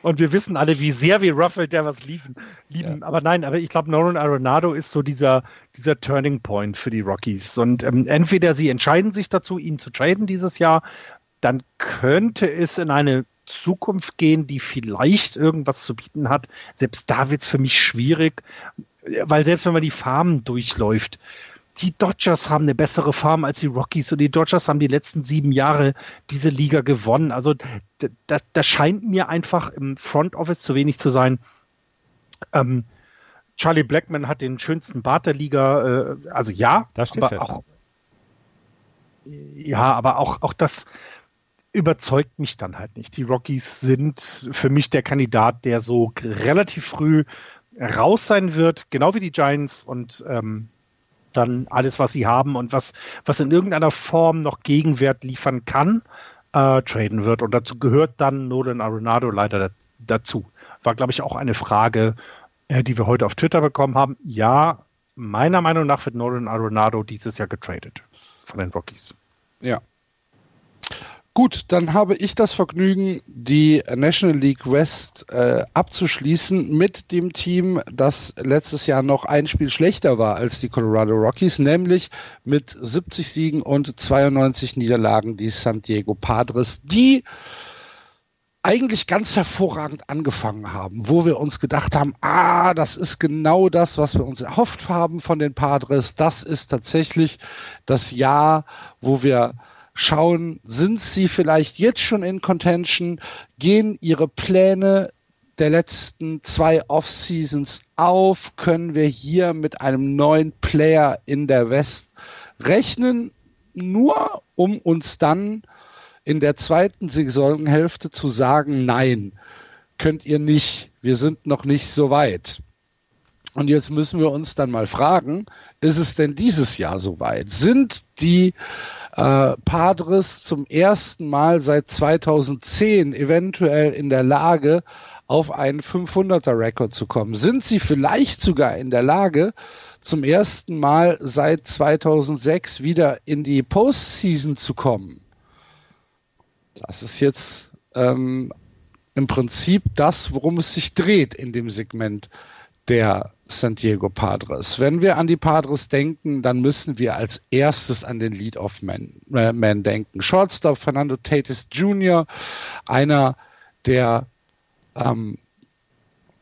Und wir wissen alle, wie sehr wir Ruffle der was lieben. lieben. Ja. Aber nein, aber ich glaube, Nolan Arenado ist so dieser, dieser Turning Point für die Rockies. Und ähm, entweder sie entscheiden sich dazu, ihn zu traden dieses Jahr, dann könnte es in eine Zukunft gehen, die vielleicht irgendwas zu bieten hat. Selbst da wird es für mich schwierig, weil selbst wenn man die Farmen durchläuft, die Dodgers haben eine bessere Farm als die Rockies und die Dodgers haben die letzten sieben Jahre diese Liga gewonnen. Also da, da scheint mir einfach im Front Office zu wenig zu sein. Ähm, Charlie Blackman hat den schönsten Bart der Liga, äh, also ja, das steht aber fest. auch ja, aber auch, auch das überzeugt mich dann halt nicht. Die Rockies sind für mich der Kandidat, der so relativ früh raus sein wird, genau wie die Giants und ähm, dann alles, was sie haben und was, was in irgendeiner Form noch Gegenwert liefern kann, äh, traden wird. Und dazu gehört dann Nolan Arenado leider dazu. War, glaube ich, auch eine Frage, äh, die wir heute auf Twitter bekommen haben. Ja, meiner Meinung nach wird Nolan Arenado dieses Jahr getradet von den Rockies. Ja, Gut, dann habe ich das Vergnügen, die National League West äh, abzuschließen mit dem Team, das letztes Jahr noch ein Spiel schlechter war als die Colorado Rockies, nämlich mit 70 Siegen und 92 Niederlagen die San Diego Padres, die eigentlich ganz hervorragend angefangen haben, wo wir uns gedacht haben, ah, das ist genau das, was wir uns erhofft haben von den Padres. Das ist tatsächlich das Jahr, wo wir schauen, sind sie vielleicht jetzt schon in Contention, gehen ihre Pläne der letzten zwei Off-Seasons auf, können wir hier mit einem neuen Player in der West rechnen, nur um uns dann in der zweiten Saisonhälfte zu sagen, nein, könnt ihr nicht, wir sind noch nicht so weit. Und jetzt müssen wir uns dann mal fragen, ist es denn dieses Jahr so weit? Sind die äh, Padres zum ersten Mal seit 2010 eventuell in der Lage, auf einen 500er-Rekord zu kommen? Sind sie vielleicht sogar in der Lage, zum ersten Mal seit 2006 wieder in die Postseason zu kommen? Das ist jetzt ähm, im Prinzip das, worum es sich dreht in dem Segment der San Diego Padres. Wenn wir an die Padres denken, dann müssen wir als erstes an den Lead-Off-Man äh, denken. Shortstop Fernando Tatis Jr., einer der ähm,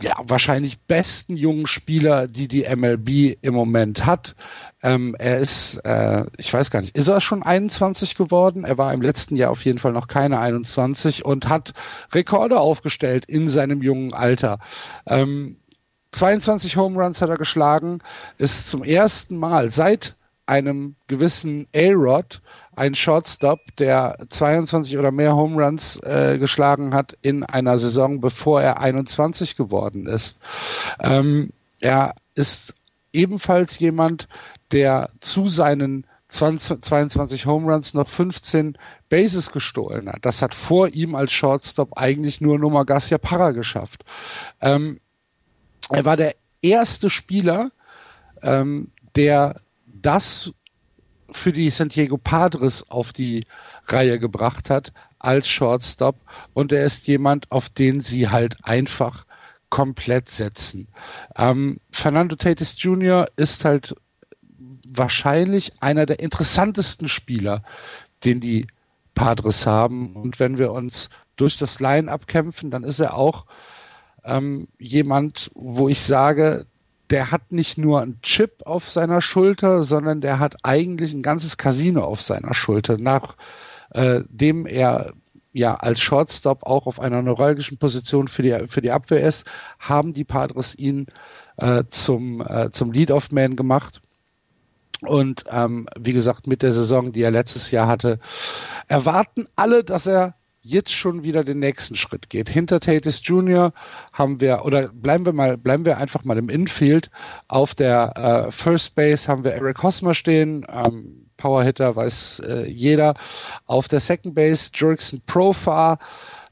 ja, wahrscheinlich besten jungen Spieler, die die MLB im Moment hat. Ähm, er ist, äh, ich weiß gar nicht, ist er schon 21 geworden? Er war im letzten Jahr auf jeden Fall noch keine 21 und hat Rekorde aufgestellt in seinem jungen Alter. Ähm, 22 Home Runs hat er geschlagen, ist zum ersten Mal seit einem gewissen A-Rod ein Shortstop, der 22 oder mehr Home Runs äh, geschlagen hat in einer Saison, bevor er 21 geworden ist. Ähm, er ist ebenfalls jemand, der zu seinen 20, 22 Home Runs noch 15 Bases gestohlen hat. Das hat vor ihm als Shortstop eigentlich nur Noma Garcia Parra geschafft. Ähm, er war der erste Spieler, ähm, der das für die San Diego Padres auf die Reihe gebracht hat als Shortstop und er ist jemand, auf den sie halt einfach komplett setzen. Ähm, Fernando Tatis Jr. ist halt wahrscheinlich einer der interessantesten Spieler, den die Padres haben. Und wenn wir uns durch das Line-up kämpfen, dann ist er auch ähm, jemand, wo ich sage, der hat nicht nur einen Chip auf seiner Schulter, sondern der hat eigentlich ein ganzes Casino auf seiner Schulter, nachdem äh, er ja als Shortstop auch auf einer neuralgischen Position für die, für die Abwehr ist, haben die Padres ihn äh, zum, äh, zum Lead-Off-Man gemacht. Und ähm, wie gesagt, mit der Saison, die er letztes Jahr hatte, erwarten alle, dass er jetzt schon wieder den nächsten Schritt geht. Hinter Tatis Jr. haben wir, oder bleiben wir mal, bleiben wir einfach mal im Infield. Auf der äh, First Base haben wir Eric Hosmer stehen, ähm, Powerhitter weiß äh, jeder. Auf der Second Base Jurickson Profar.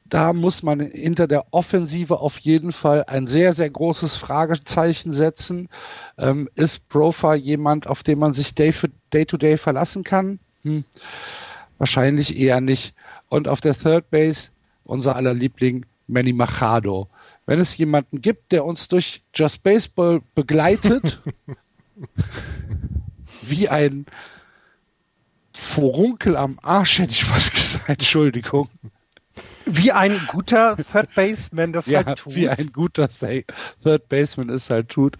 Da muss man hinter der Offensive auf jeden Fall ein sehr, sehr großes Fragezeichen setzen. Ähm, ist Profar jemand, auf den man sich day, für, day to day verlassen kann? Hm. Wahrscheinlich eher nicht. Und auf der Third Base unser aller Liebling Manny Machado. Wenn es jemanden gibt, der uns durch Just Baseball begleitet, wie ein Furunkel am Arsch, hätte ich fast gesagt, Entschuldigung. Wie ein guter Third Baseman das ja, halt tut. Wie ein guter Third Baseman es halt tut.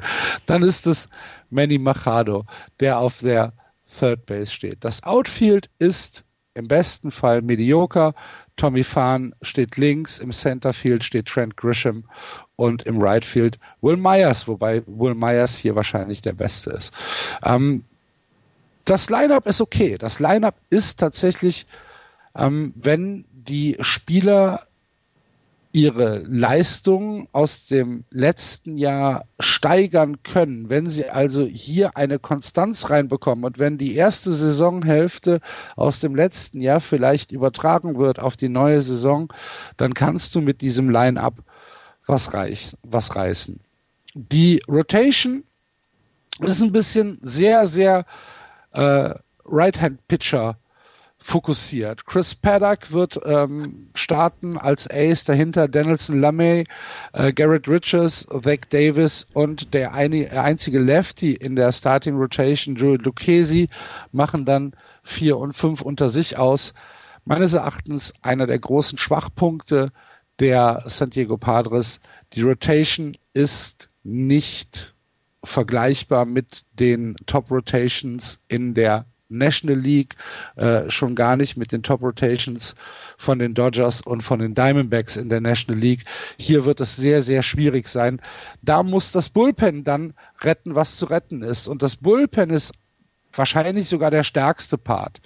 Dann ist es Manny Machado, der auf der Third Base steht. Das Outfield ist im besten Fall medioker. Tommy Fahn steht links, im Centerfield steht Trent Grisham und im Rightfield Will Myers, wobei Will Myers hier wahrscheinlich der Beste ist. Ähm, das Lineup ist okay. Das Lineup ist tatsächlich, ähm, wenn die Spieler ihre Leistung aus dem letzten Jahr steigern können, wenn sie also hier eine Konstanz reinbekommen und wenn die erste Saisonhälfte aus dem letzten Jahr vielleicht übertragen wird auf die neue Saison, dann kannst du mit diesem Line-up was, reich, was reißen. Die Rotation ist ein bisschen sehr, sehr äh, Right-Hand-Pitcher fokussiert. Chris Paddock wird ähm, starten als Ace, dahinter Danielson Lamey, äh, Garrett Richards, Zach Davis und der eine, einzige Lefty in der Starting Rotation, Joel Lucchesi, machen dann vier und fünf unter sich aus. Meines Erachtens einer der großen Schwachpunkte der San Diego Padres. Die Rotation ist nicht vergleichbar mit den Top Rotations in der National League, äh, schon gar nicht mit den Top Rotations von den Dodgers und von den Diamondbacks in der National League. Hier wird es sehr, sehr schwierig sein. Da muss das Bullpen dann retten, was zu retten ist. Und das Bullpen ist wahrscheinlich sogar der stärkste Part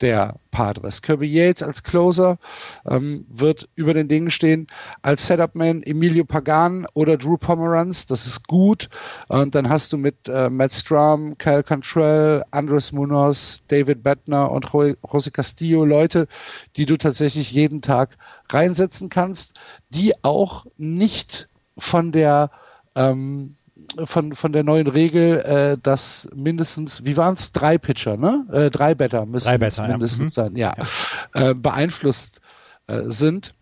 der Padres. Kirby Yates als Closer ähm, wird über den Dingen stehen. Als Setupman Emilio Pagan oder Drew Pomeranz, das ist gut. Und dann hast du mit äh, Matt Strum, Kyle Cantrell, Andres Munoz, David Bettner und Jose Castillo Leute, die du tatsächlich jeden Tag reinsetzen kannst, die auch nicht von der ähm, von, von der neuen Regel, äh, dass mindestens, wie waren es, drei Pitcher, ne? Äh, drei Better müssen drei Better, mindestens ja. sein, ja, ja. Äh, beeinflusst äh, sind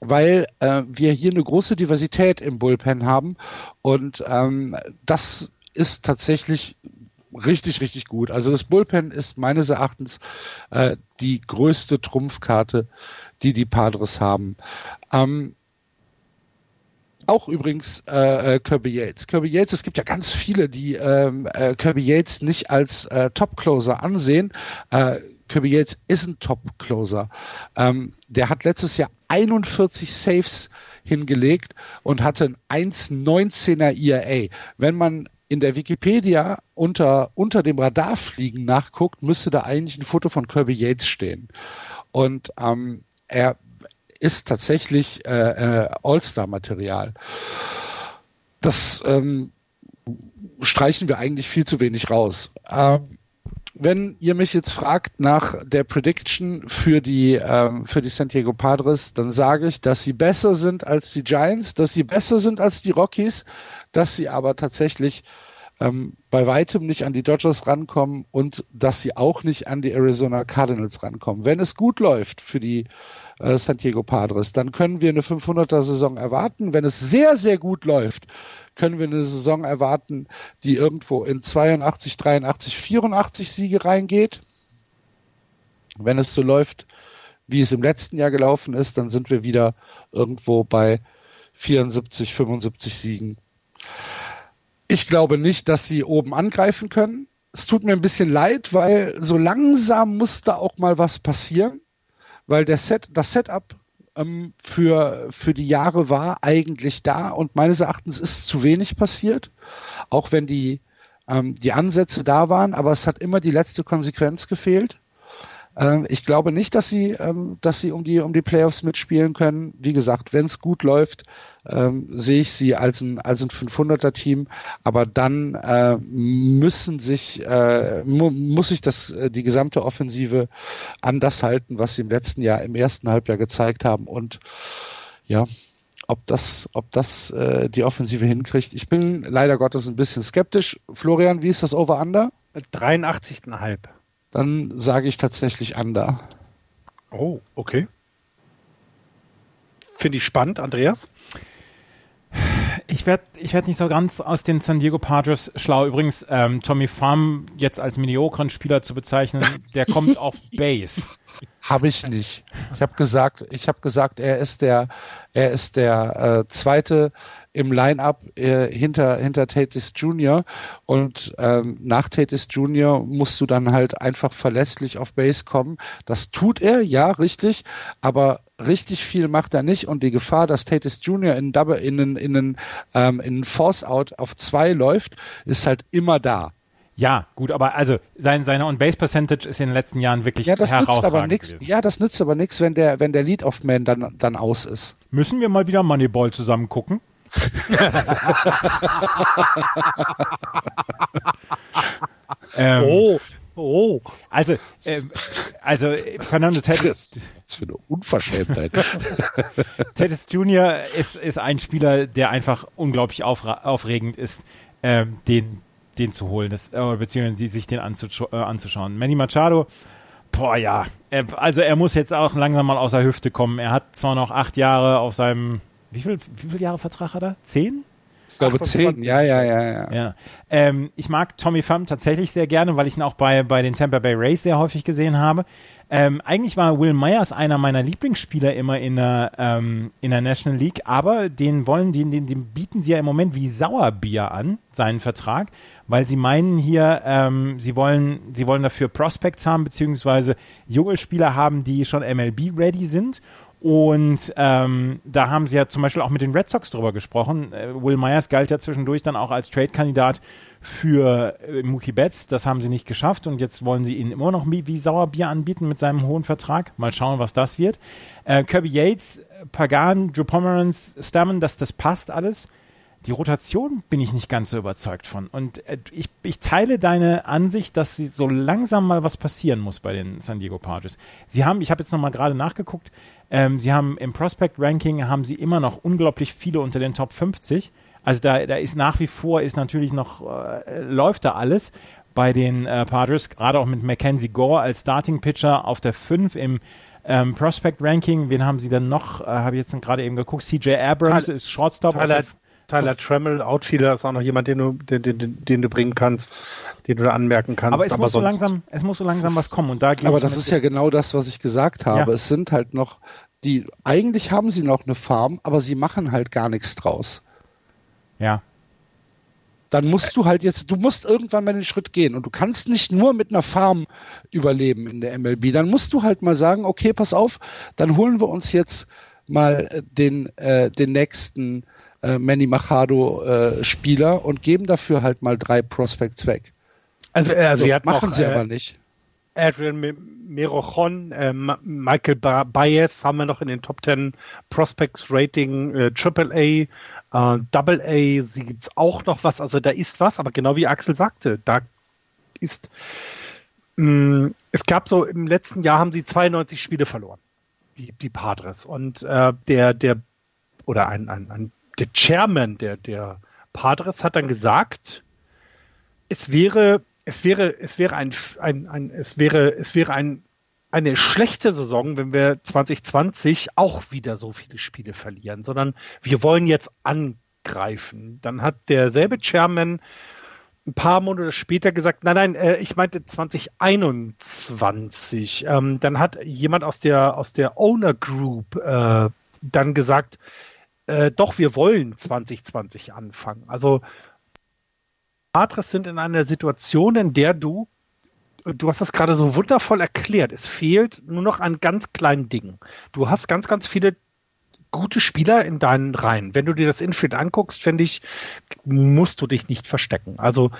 weil äh, wir hier eine große Diversität im Bullpen haben und ähm, das ist tatsächlich richtig, richtig gut. Also das Bullpen ist meines Erachtens äh, die größte Trumpfkarte, die die Padres haben. Ähm, auch übrigens äh, äh, Kirby Yates. Kirby Yates, es gibt ja ganz viele, die ähm, äh, Kirby Yates nicht als äh, Top-Closer ansehen. Äh, Kirby Yates ist ein Top-Closer. Ähm, der hat letztes Jahr 41 Saves hingelegt und hatte ein 1,19er ERA. Wenn man in der Wikipedia unter, unter dem Radarfliegen nachguckt, müsste da eigentlich ein Foto von Kirby Yates stehen. Und ähm, er ist tatsächlich äh, äh, All-Star-Material. Das ähm, streichen wir eigentlich viel zu wenig raus. Ähm, wenn ihr mich jetzt fragt nach der Prediction für die, ähm, für die San Diego Padres, dann sage ich, dass sie besser sind als die Giants, dass sie besser sind als die Rockies, dass sie aber tatsächlich ähm, bei weitem nicht an die Dodgers rankommen und dass sie auch nicht an die Arizona Cardinals rankommen. Wenn es gut läuft für die äh, San Diego Padres, dann können wir eine 500er-Saison erwarten. Wenn es sehr, sehr gut läuft, können wir eine Saison erwarten, die irgendwo in 82, 83, 84 Siege reingeht. Wenn es so läuft, wie es im letzten Jahr gelaufen ist, dann sind wir wieder irgendwo bei 74, 75 Siegen. Ich glaube nicht, dass sie oben angreifen können. Es tut mir ein bisschen leid, weil so langsam muss da auch mal was passieren, weil der Set, das Setup ähm, für, für die Jahre war eigentlich da und meines Erachtens ist zu wenig passiert, auch wenn die, ähm, die Ansätze da waren, aber es hat immer die letzte Konsequenz gefehlt. Ähm, ich glaube nicht, dass sie, ähm, dass sie um die, um die Playoffs mitspielen können. Wie gesagt, wenn es gut läuft, ähm, sehe ich sie als ein, als ein 500er Team. Aber dann äh, müssen sich, äh, mu muss sich das, äh, die gesamte Offensive an das halten, was sie im letzten Jahr, im ersten Halbjahr gezeigt haben. Und ja, ob das, ob das äh, die Offensive hinkriegt. Ich bin leider Gottes ein bisschen skeptisch. Florian, wie ist das Over-Under? 83,5. Dann sage ich tatsächlich Under. Oh, okay. Finde ich spannend, Andreas. Ich werde ich werd nicht so ganz aus den San Diego Padres schlau. Übrigens, ähm, Tommy Pham jetzt als mediokren Spieler zu bezeichnen, der kommt auf Base. Habe ich nicht. Ich habe gesagt, ich habe gesagt, er ist der, er ist der äh, zweite im Line-up äh, hinter, hinter Tatis Jr. Und ähm, nach Tatis Jr. musst du dann halt einfach verlässlich auf Base kommen. Das tut er, ja, richtig, aber richtig viel macht er nicht und die Gefahr, dass Tatis Jr. in Double, in einen, in einen, ähm, in einen Force-Out auf zwei läuft, ist halt immer da. Ja, gut, aber also sein, seine On-Base-Percentage ist in den letzten Jahren wirklich ja, das herausragend nützt aber nix, gewesen. Ja, das nützt aber nichts, wenn der, wenn der Lead-Off-Man dann, dann aus ist. Müssen wir mal wieder Moneyball zusammen gucken? ähm, Oh, oh. Also, ähm, also Fernando Tatis, Was für eine Unverschämtheit. Tatis Jr. Ist, ist ein Spieler, der einfach unglaublich aufregend ist, ähm, den, den zu holen, das, äh, beziehungsweise sich den anzuscha äh, anzuschauen. Manny Machado, boah ja, er, also er muss jetzt auch langsam mal aus der Hüfte kommen. Er hat zwar noch acht Jahre auf seinem, wie viel, wie viele Jahre Vertrag hat er? Zehn? Ich glaube 10. 28. Ja, ja, ja, ja. Ja. Ähm, ich mag Tommy Pham tatsächlich sehr gerne, weil ich ihn auch bei, bei den Tampa Bay Rays sehr häufig gesehen habe. Ähm, eigentlich war Will Myers einer meiner Lieblingsspieler immer in der, ähm, in der National League, aber den wollen, den, den, den bieten sie ja im Moment wie Sauerbier an, seinen Vertrag, weil sie meinen hier, ähm, sie wollen, sie wollen dafür Prospects haben, beziehungsweise junge Spieler haben, die schon MLB-ready sind. Und ähm, da haben sie ja zum Beispiel auch mit den Red Sox drüber gesprochen. Äh, Will Myers galt ja zwischendurch dann auch als Trade-Kandidat für äh, Mookie Betts. Das haben sie nicht geschafft und jetzt wollen sie ihn immer noch wie, Sauerbier anbieten mit seinem hohen Vertrag. Mal schauen, was das wird. Äh, Kirby Yates, Pagan, Drew Pomeranz, Stammen, das, das passt alles. Die Rotation bin ich nicht ganz so überzeugt von. Und äh, ich, ich teile deine Ansicht, dass sie so langsam mal was passieren muss bei den San Diego Padres. Sie haben, ich habe jetzt nochmal gerade nachgeguckt, ähm, sie haben im Prospect Ranking haben sie immer noch unglaublich viele unter den Top 50. Also da, da ist nach wie vor ist natürlich noch äh, läuft da alles bei den äh, Padres, gerade auch mit Mackenzie Gore als Starting Pitcher auf der 5 im ähm, Prospect Ranking. Wen haben sie dann noch? Äh, habe ich jetzt gerade eben geguckt. CJ Abrams Tyler- ist Shortstop. auf Tyler, Tyler Tremmel, Outfielder, ist auch noch jemand, den du, den, den, den du bringen kannst, den du da anmerken kannst. aber es muss so langsam, es muss so langsam was kommen und da Aber das ist ja genau das, was ich gesagt habe. Ja. Es sind halt noch die, eigentlich haben sie noch eine Farm, aber sie machen halt gar nichts draus. Ja. Dann musst du halt jetzt, du musst irgendwann mal den Schritt gehen und du kannst nicht nur mit einer Farm überleben in der MLB. Dann musst du halt mal sagen, okay, pass auf, dann holen wir uns jetzt mal den, äh, den nächsten äh, Manny Machado äh, Spieler und geben dafür halt mal drei Prospects weg. Also, äh, also So, machen auch, sie äh, aber nicht. Adrian Merochon, äh, Michael ba Baez haben wir noch in den Top 10 Prospects Rating, äh, Triple A, Double A, sie gibt es auch noch was, also da ist was, aber genau wie Axel sagte, da ist, mh, es gab so, im letzten Jahr haben sie 92 Spiele verloren, die, die Padres und äh, der, der, oder ein, ein, ein, der Chairman der, der Padres hat dann gesagt, es wäre, es wäre, es wäre ein, ein, ein es wäre, es wäre ein, eine schlechte Saison, wenn wir 2020 auch wieder so viele Spiele verlieren, sondern wir wollen jetzt angreifen. Dann hat derselbe Chairman ein paar Monate später gesagt, nein, nein, äh, ich meinte 2021. Ähm, dann hat jemand aus der, aus der Owner Group äh, dann gesagt, äh, doch, wir wollen 2020 anfangen. Also Padres sind in einer Situation, in der du, du hast das gerade so wundervoll erklärt, es fehlt nur noch an ganz kleinen Dingen. Du hast ganz, ganz viele gute Spieler in deinen Reihen. Wenn du dir das Infield anguckst, finde ich, musst du dich nicht verstecken. Also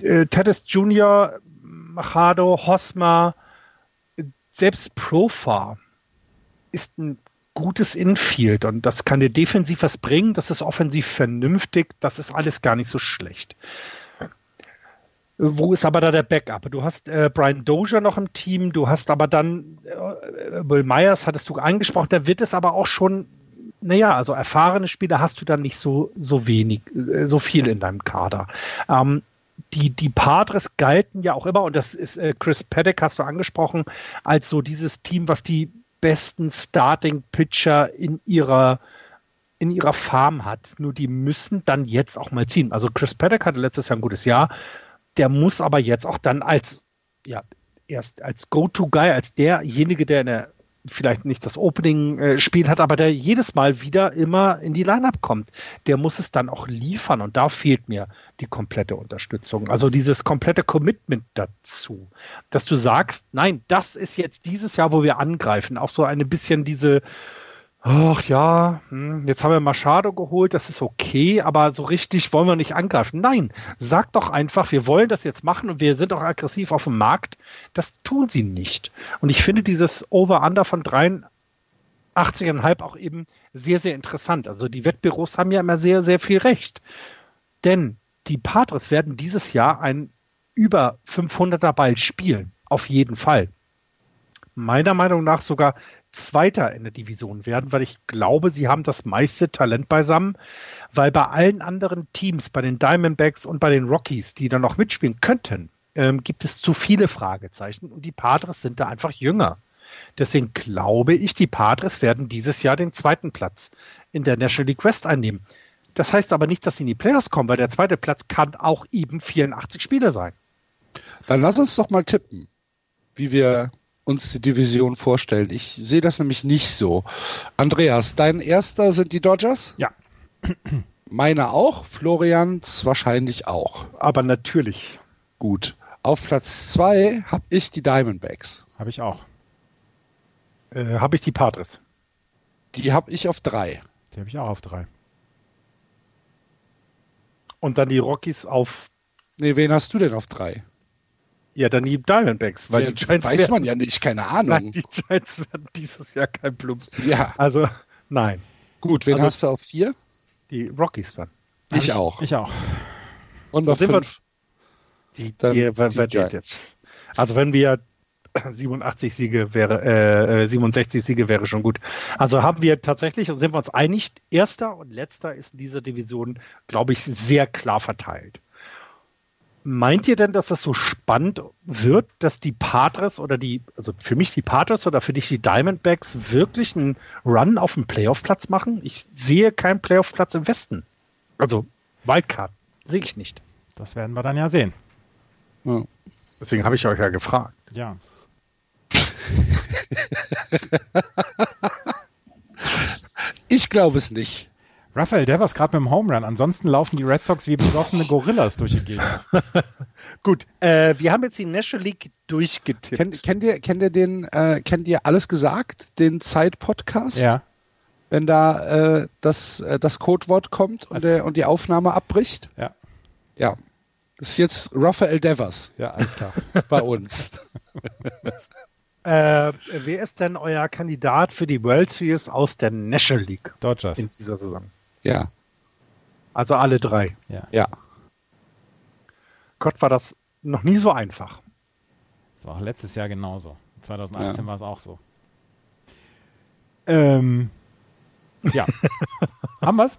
äh, Teddes Jr., Machado, Hosmer, selbst Profar ist ein gutes Infield und das kann dir defensiv was bringen, das ist offensiv vernünftig, das ist alles gar nicht so schlecht. Wo ist aber da der Backup? Du hast äh, Brian Dozier noch im Team, du hast aber dann äh, Will Myers, hattest du angesprochen, da wird es aber auch schon, naja, also erfahrene Spieler hast du dann nicht so, so wenig, äh, so viel in deinem Kader. Ähm, die, die Padres galten ja auch immer, und das ist äh, Chris Paddock, hast du angesprochen, als so dieses Team, was die besten Starting-Pitcher in ihrer in ihrer Farm hat. Nur die müssen dann jetzt auch mal ziehen. Also Chris Paddock hatte letztes Jahr ein gutes Jahr. Der muss aber jetzt auch dann als, ja, erst als Go-To-Guy, als derjenige, der in der vielleicht nicht das Opening-Spiel hat, aber der jedes Mal wieder immer in die Lineup kommt. Der muss es dann auch liefern und da fehlt mir die komplette Unterstützung. Also dieses komplette Commitment dazu, dass du sagst, nein, das ist jetzt dieses Jahr, wo wir angreifen. Auch so ein bisschen diese, ach ja, hm, jetzt haben wir Machado geholt, das ist okay, aber so richtig wollen wir nicht angreifen. Nein, sag doch einfach, wir wollen das jetzt machen und wir sind auch aggressiv auf dem Markt. Das tun sie nicht. Und ich finde dieses Over-Under von 83,5 auch eben sehr, sehr interessant. Also die Wettbüros haben ja immer sehr, sehr viel Recht. Denn die Padres werden dieses Jahr ein über 500er Ball spielen. Auf jeden Fall. Meiner Meinung nach sogar Zweiter in der Division werden, weil ich glaube, sie haben das meiste Talent beisammen, weil bei allen anderen Teams, bei den Diamondbacks und bei den Rockies, die da noch mitspielen könnten, ähm, gibt es zu viele Fragezeichen und die Padres sind da einfach jünger. Deswegen glaube ich, die Padres werden dieses Jahr den zweiten Platz in der National League West einnehmen. Das heißt aber nicht, dass sie in die Playoffs kommen, weil der zweite Platz kann auch eben 84 Spiele sein. Dann lass uns doch mal tippen, wie wir uns die Division vorstellen. Ich sehe das nämlich nicht so. Andreas, dein erster sind die Dodgers? Ja. Meiner auch, Florians wahrscheinlich auch. Aber natürlich. Gut. Auf Platz zwei habe ich die Diamondbacks. Habe ich auch. Äh, Habe ich die Padres. Die habe ich auf drei. Die habe ich auch auf drei. Und dann die Rockies auf, Nee, wen hast du denn auf drei? Ja, dann die Diamondbacks, weil Ja, die Giants weiß werden, man ja nicht, keine Nein, Ahnung. die Giants werden dieses Jahr kein Plumps. Ja, Also, nein, gut. Wen Also- hast du auf vier? die Rockies dann. Hab Ich auch. Ich auch. Und auf sind wir? fünf. Die, Dann die, die wer, wer Giants. jetzt? Also wenn wir 87 Siege wäre, äh, äh, 67 Siege wäre schon gut. Also haben wir tatsächlich, und sind wir uns einig, erster und letzter ist in dieser Division, glaube ich, sehr klar verteilt. Meint ihr denn, dass das so spannend wird, dass die Padres oder die, also für mich die Padres oder für dich die Diamondbacks wirklich einen Run auf den Playoff-Platz machen? Ich sehe keinen Playoff-Platz im Westen. Also Wildcard sehe ich nicht. Das werden wir dann ja sehen. Ja. Deswegen habe ich euch ja gefragt. Ja. Ich glaube es nicht. Raphael Devers gerade mit dem Home Run. Ansonsten laufen die Red Sox wie besoffene Gorillas durch die Gegend. Gut, äh, wir haben jetzt die National League durchgetippt. Kennt, kennt, ihr, kennt ihr den, äh, kennt ihr alles gesagt, den Zeit-Podcast? Ja. Wenn da äh, das, äh, das Codewort kommt und, Also- der, und die Aufnahme abbricht? Ja. Ja. Das ist jetzt Raphael Devers Ja, alles klar. bei uns. Äh, wer ist denn euer Kandidat für die World Series aus der National League Dodgers. in dieser Saison? Ja, Also alle drei. Ja. ja. Gott, war das noch nie so einfach. Das war auch letztes Jahr genauso. 2018 war es auch so. Ähm, ja. Haben wir's?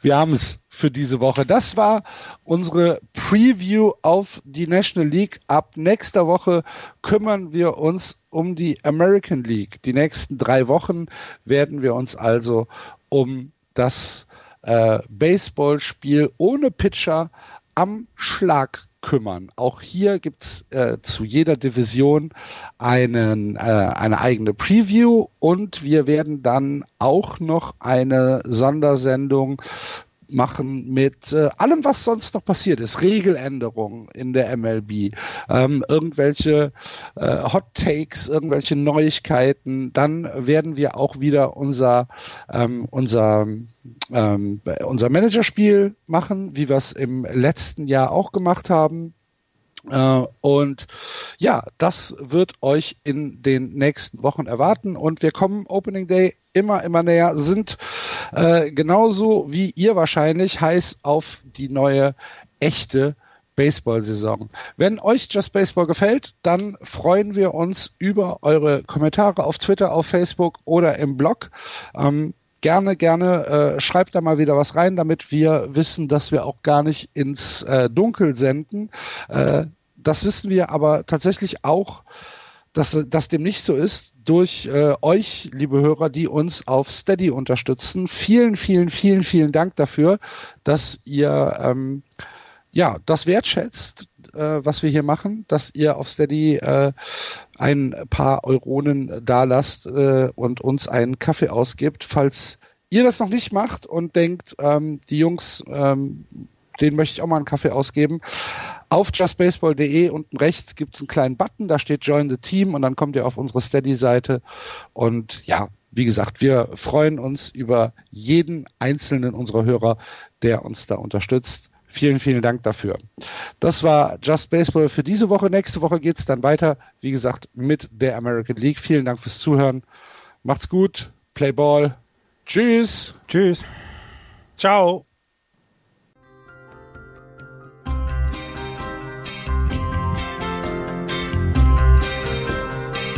Wir haben es für diese Woche. Das war unsere Preview auf die National League. Ab nächster Woche kümmern wir uns um die American League. Die nächsten drei Wochen werden wir uns also um das äh, Baseballspiel ohne Pitcher am Schlag kümmern. Auch hier gibt es äh, zu jeder Division einen, äh, eine eigene Preview und wir werden dann auch noch eine Sondersendung machen mit äh, allem, was sonst noch passiert ist. Regeländerungen in der MLB, ähm, irgendwelche äh, Hot Takes, irgendwelche Neuigkeiten. Dann werden wir auch wieder unser, ähm, unser, ähm, unser Managerspiel machen, wie wir es im letzten Jahr auch gemacht haben. Äh, und ja, das wird euch in den nächsten Wochen erwarten. Und wir kommen Opening Day immer, immer näher, sind äh, genauso wie ihr wahrscheinlich heiß auf die neue echte Baseball-Saison. Wenn euch Just Baseball gefällt, dann freuen wir uns über eure Kommentare auf Twitter, auf Facebook oder im Blog. Ähm, gerne, gerne äh, schreibt da mal wieder was rein, damit wir wissen, dass wir auch gar nicht ins äh, Dunkel senden. Äh, das wissen wir aber tatsächlich auch, dass das dem nicht so ist, durch äh, euch, liebe Hörer, die uns auf Steady unterstützen. Vielen, vielen, vielen, vielen Dank dafür, dass ihr ähm, ja das wertschätzt, äh, was wir hier machen, dass ihr auf Steady äh, ein paar Euronen da lasst äh, und uns einen Kaffee ausgibt. Falls ihr das noch nicht macht und denkt, ähm, die Jungs, ähm, den möchte ich auch mal einen Kaffee ausgeben. Auf justbaseball.de unten rechts gibt es einen kleinen Button, da steht Join the Team und dann kommt ihr auf unsere Steady-Seite. Und ja, wie gesagt, wir freuen uns über jeden einzelnen unserer Hörer, der uns da unterstützt. Vielen, vielen Dank dafür. Das war Just Baseball für diese Woche. Nächste Woche geht es dann weiter, wie gesagt, mit der American League. Vielen Dank fürs Zuhören. Macht's gut. Play Ball. Tschüss. Tschüss. Ciao.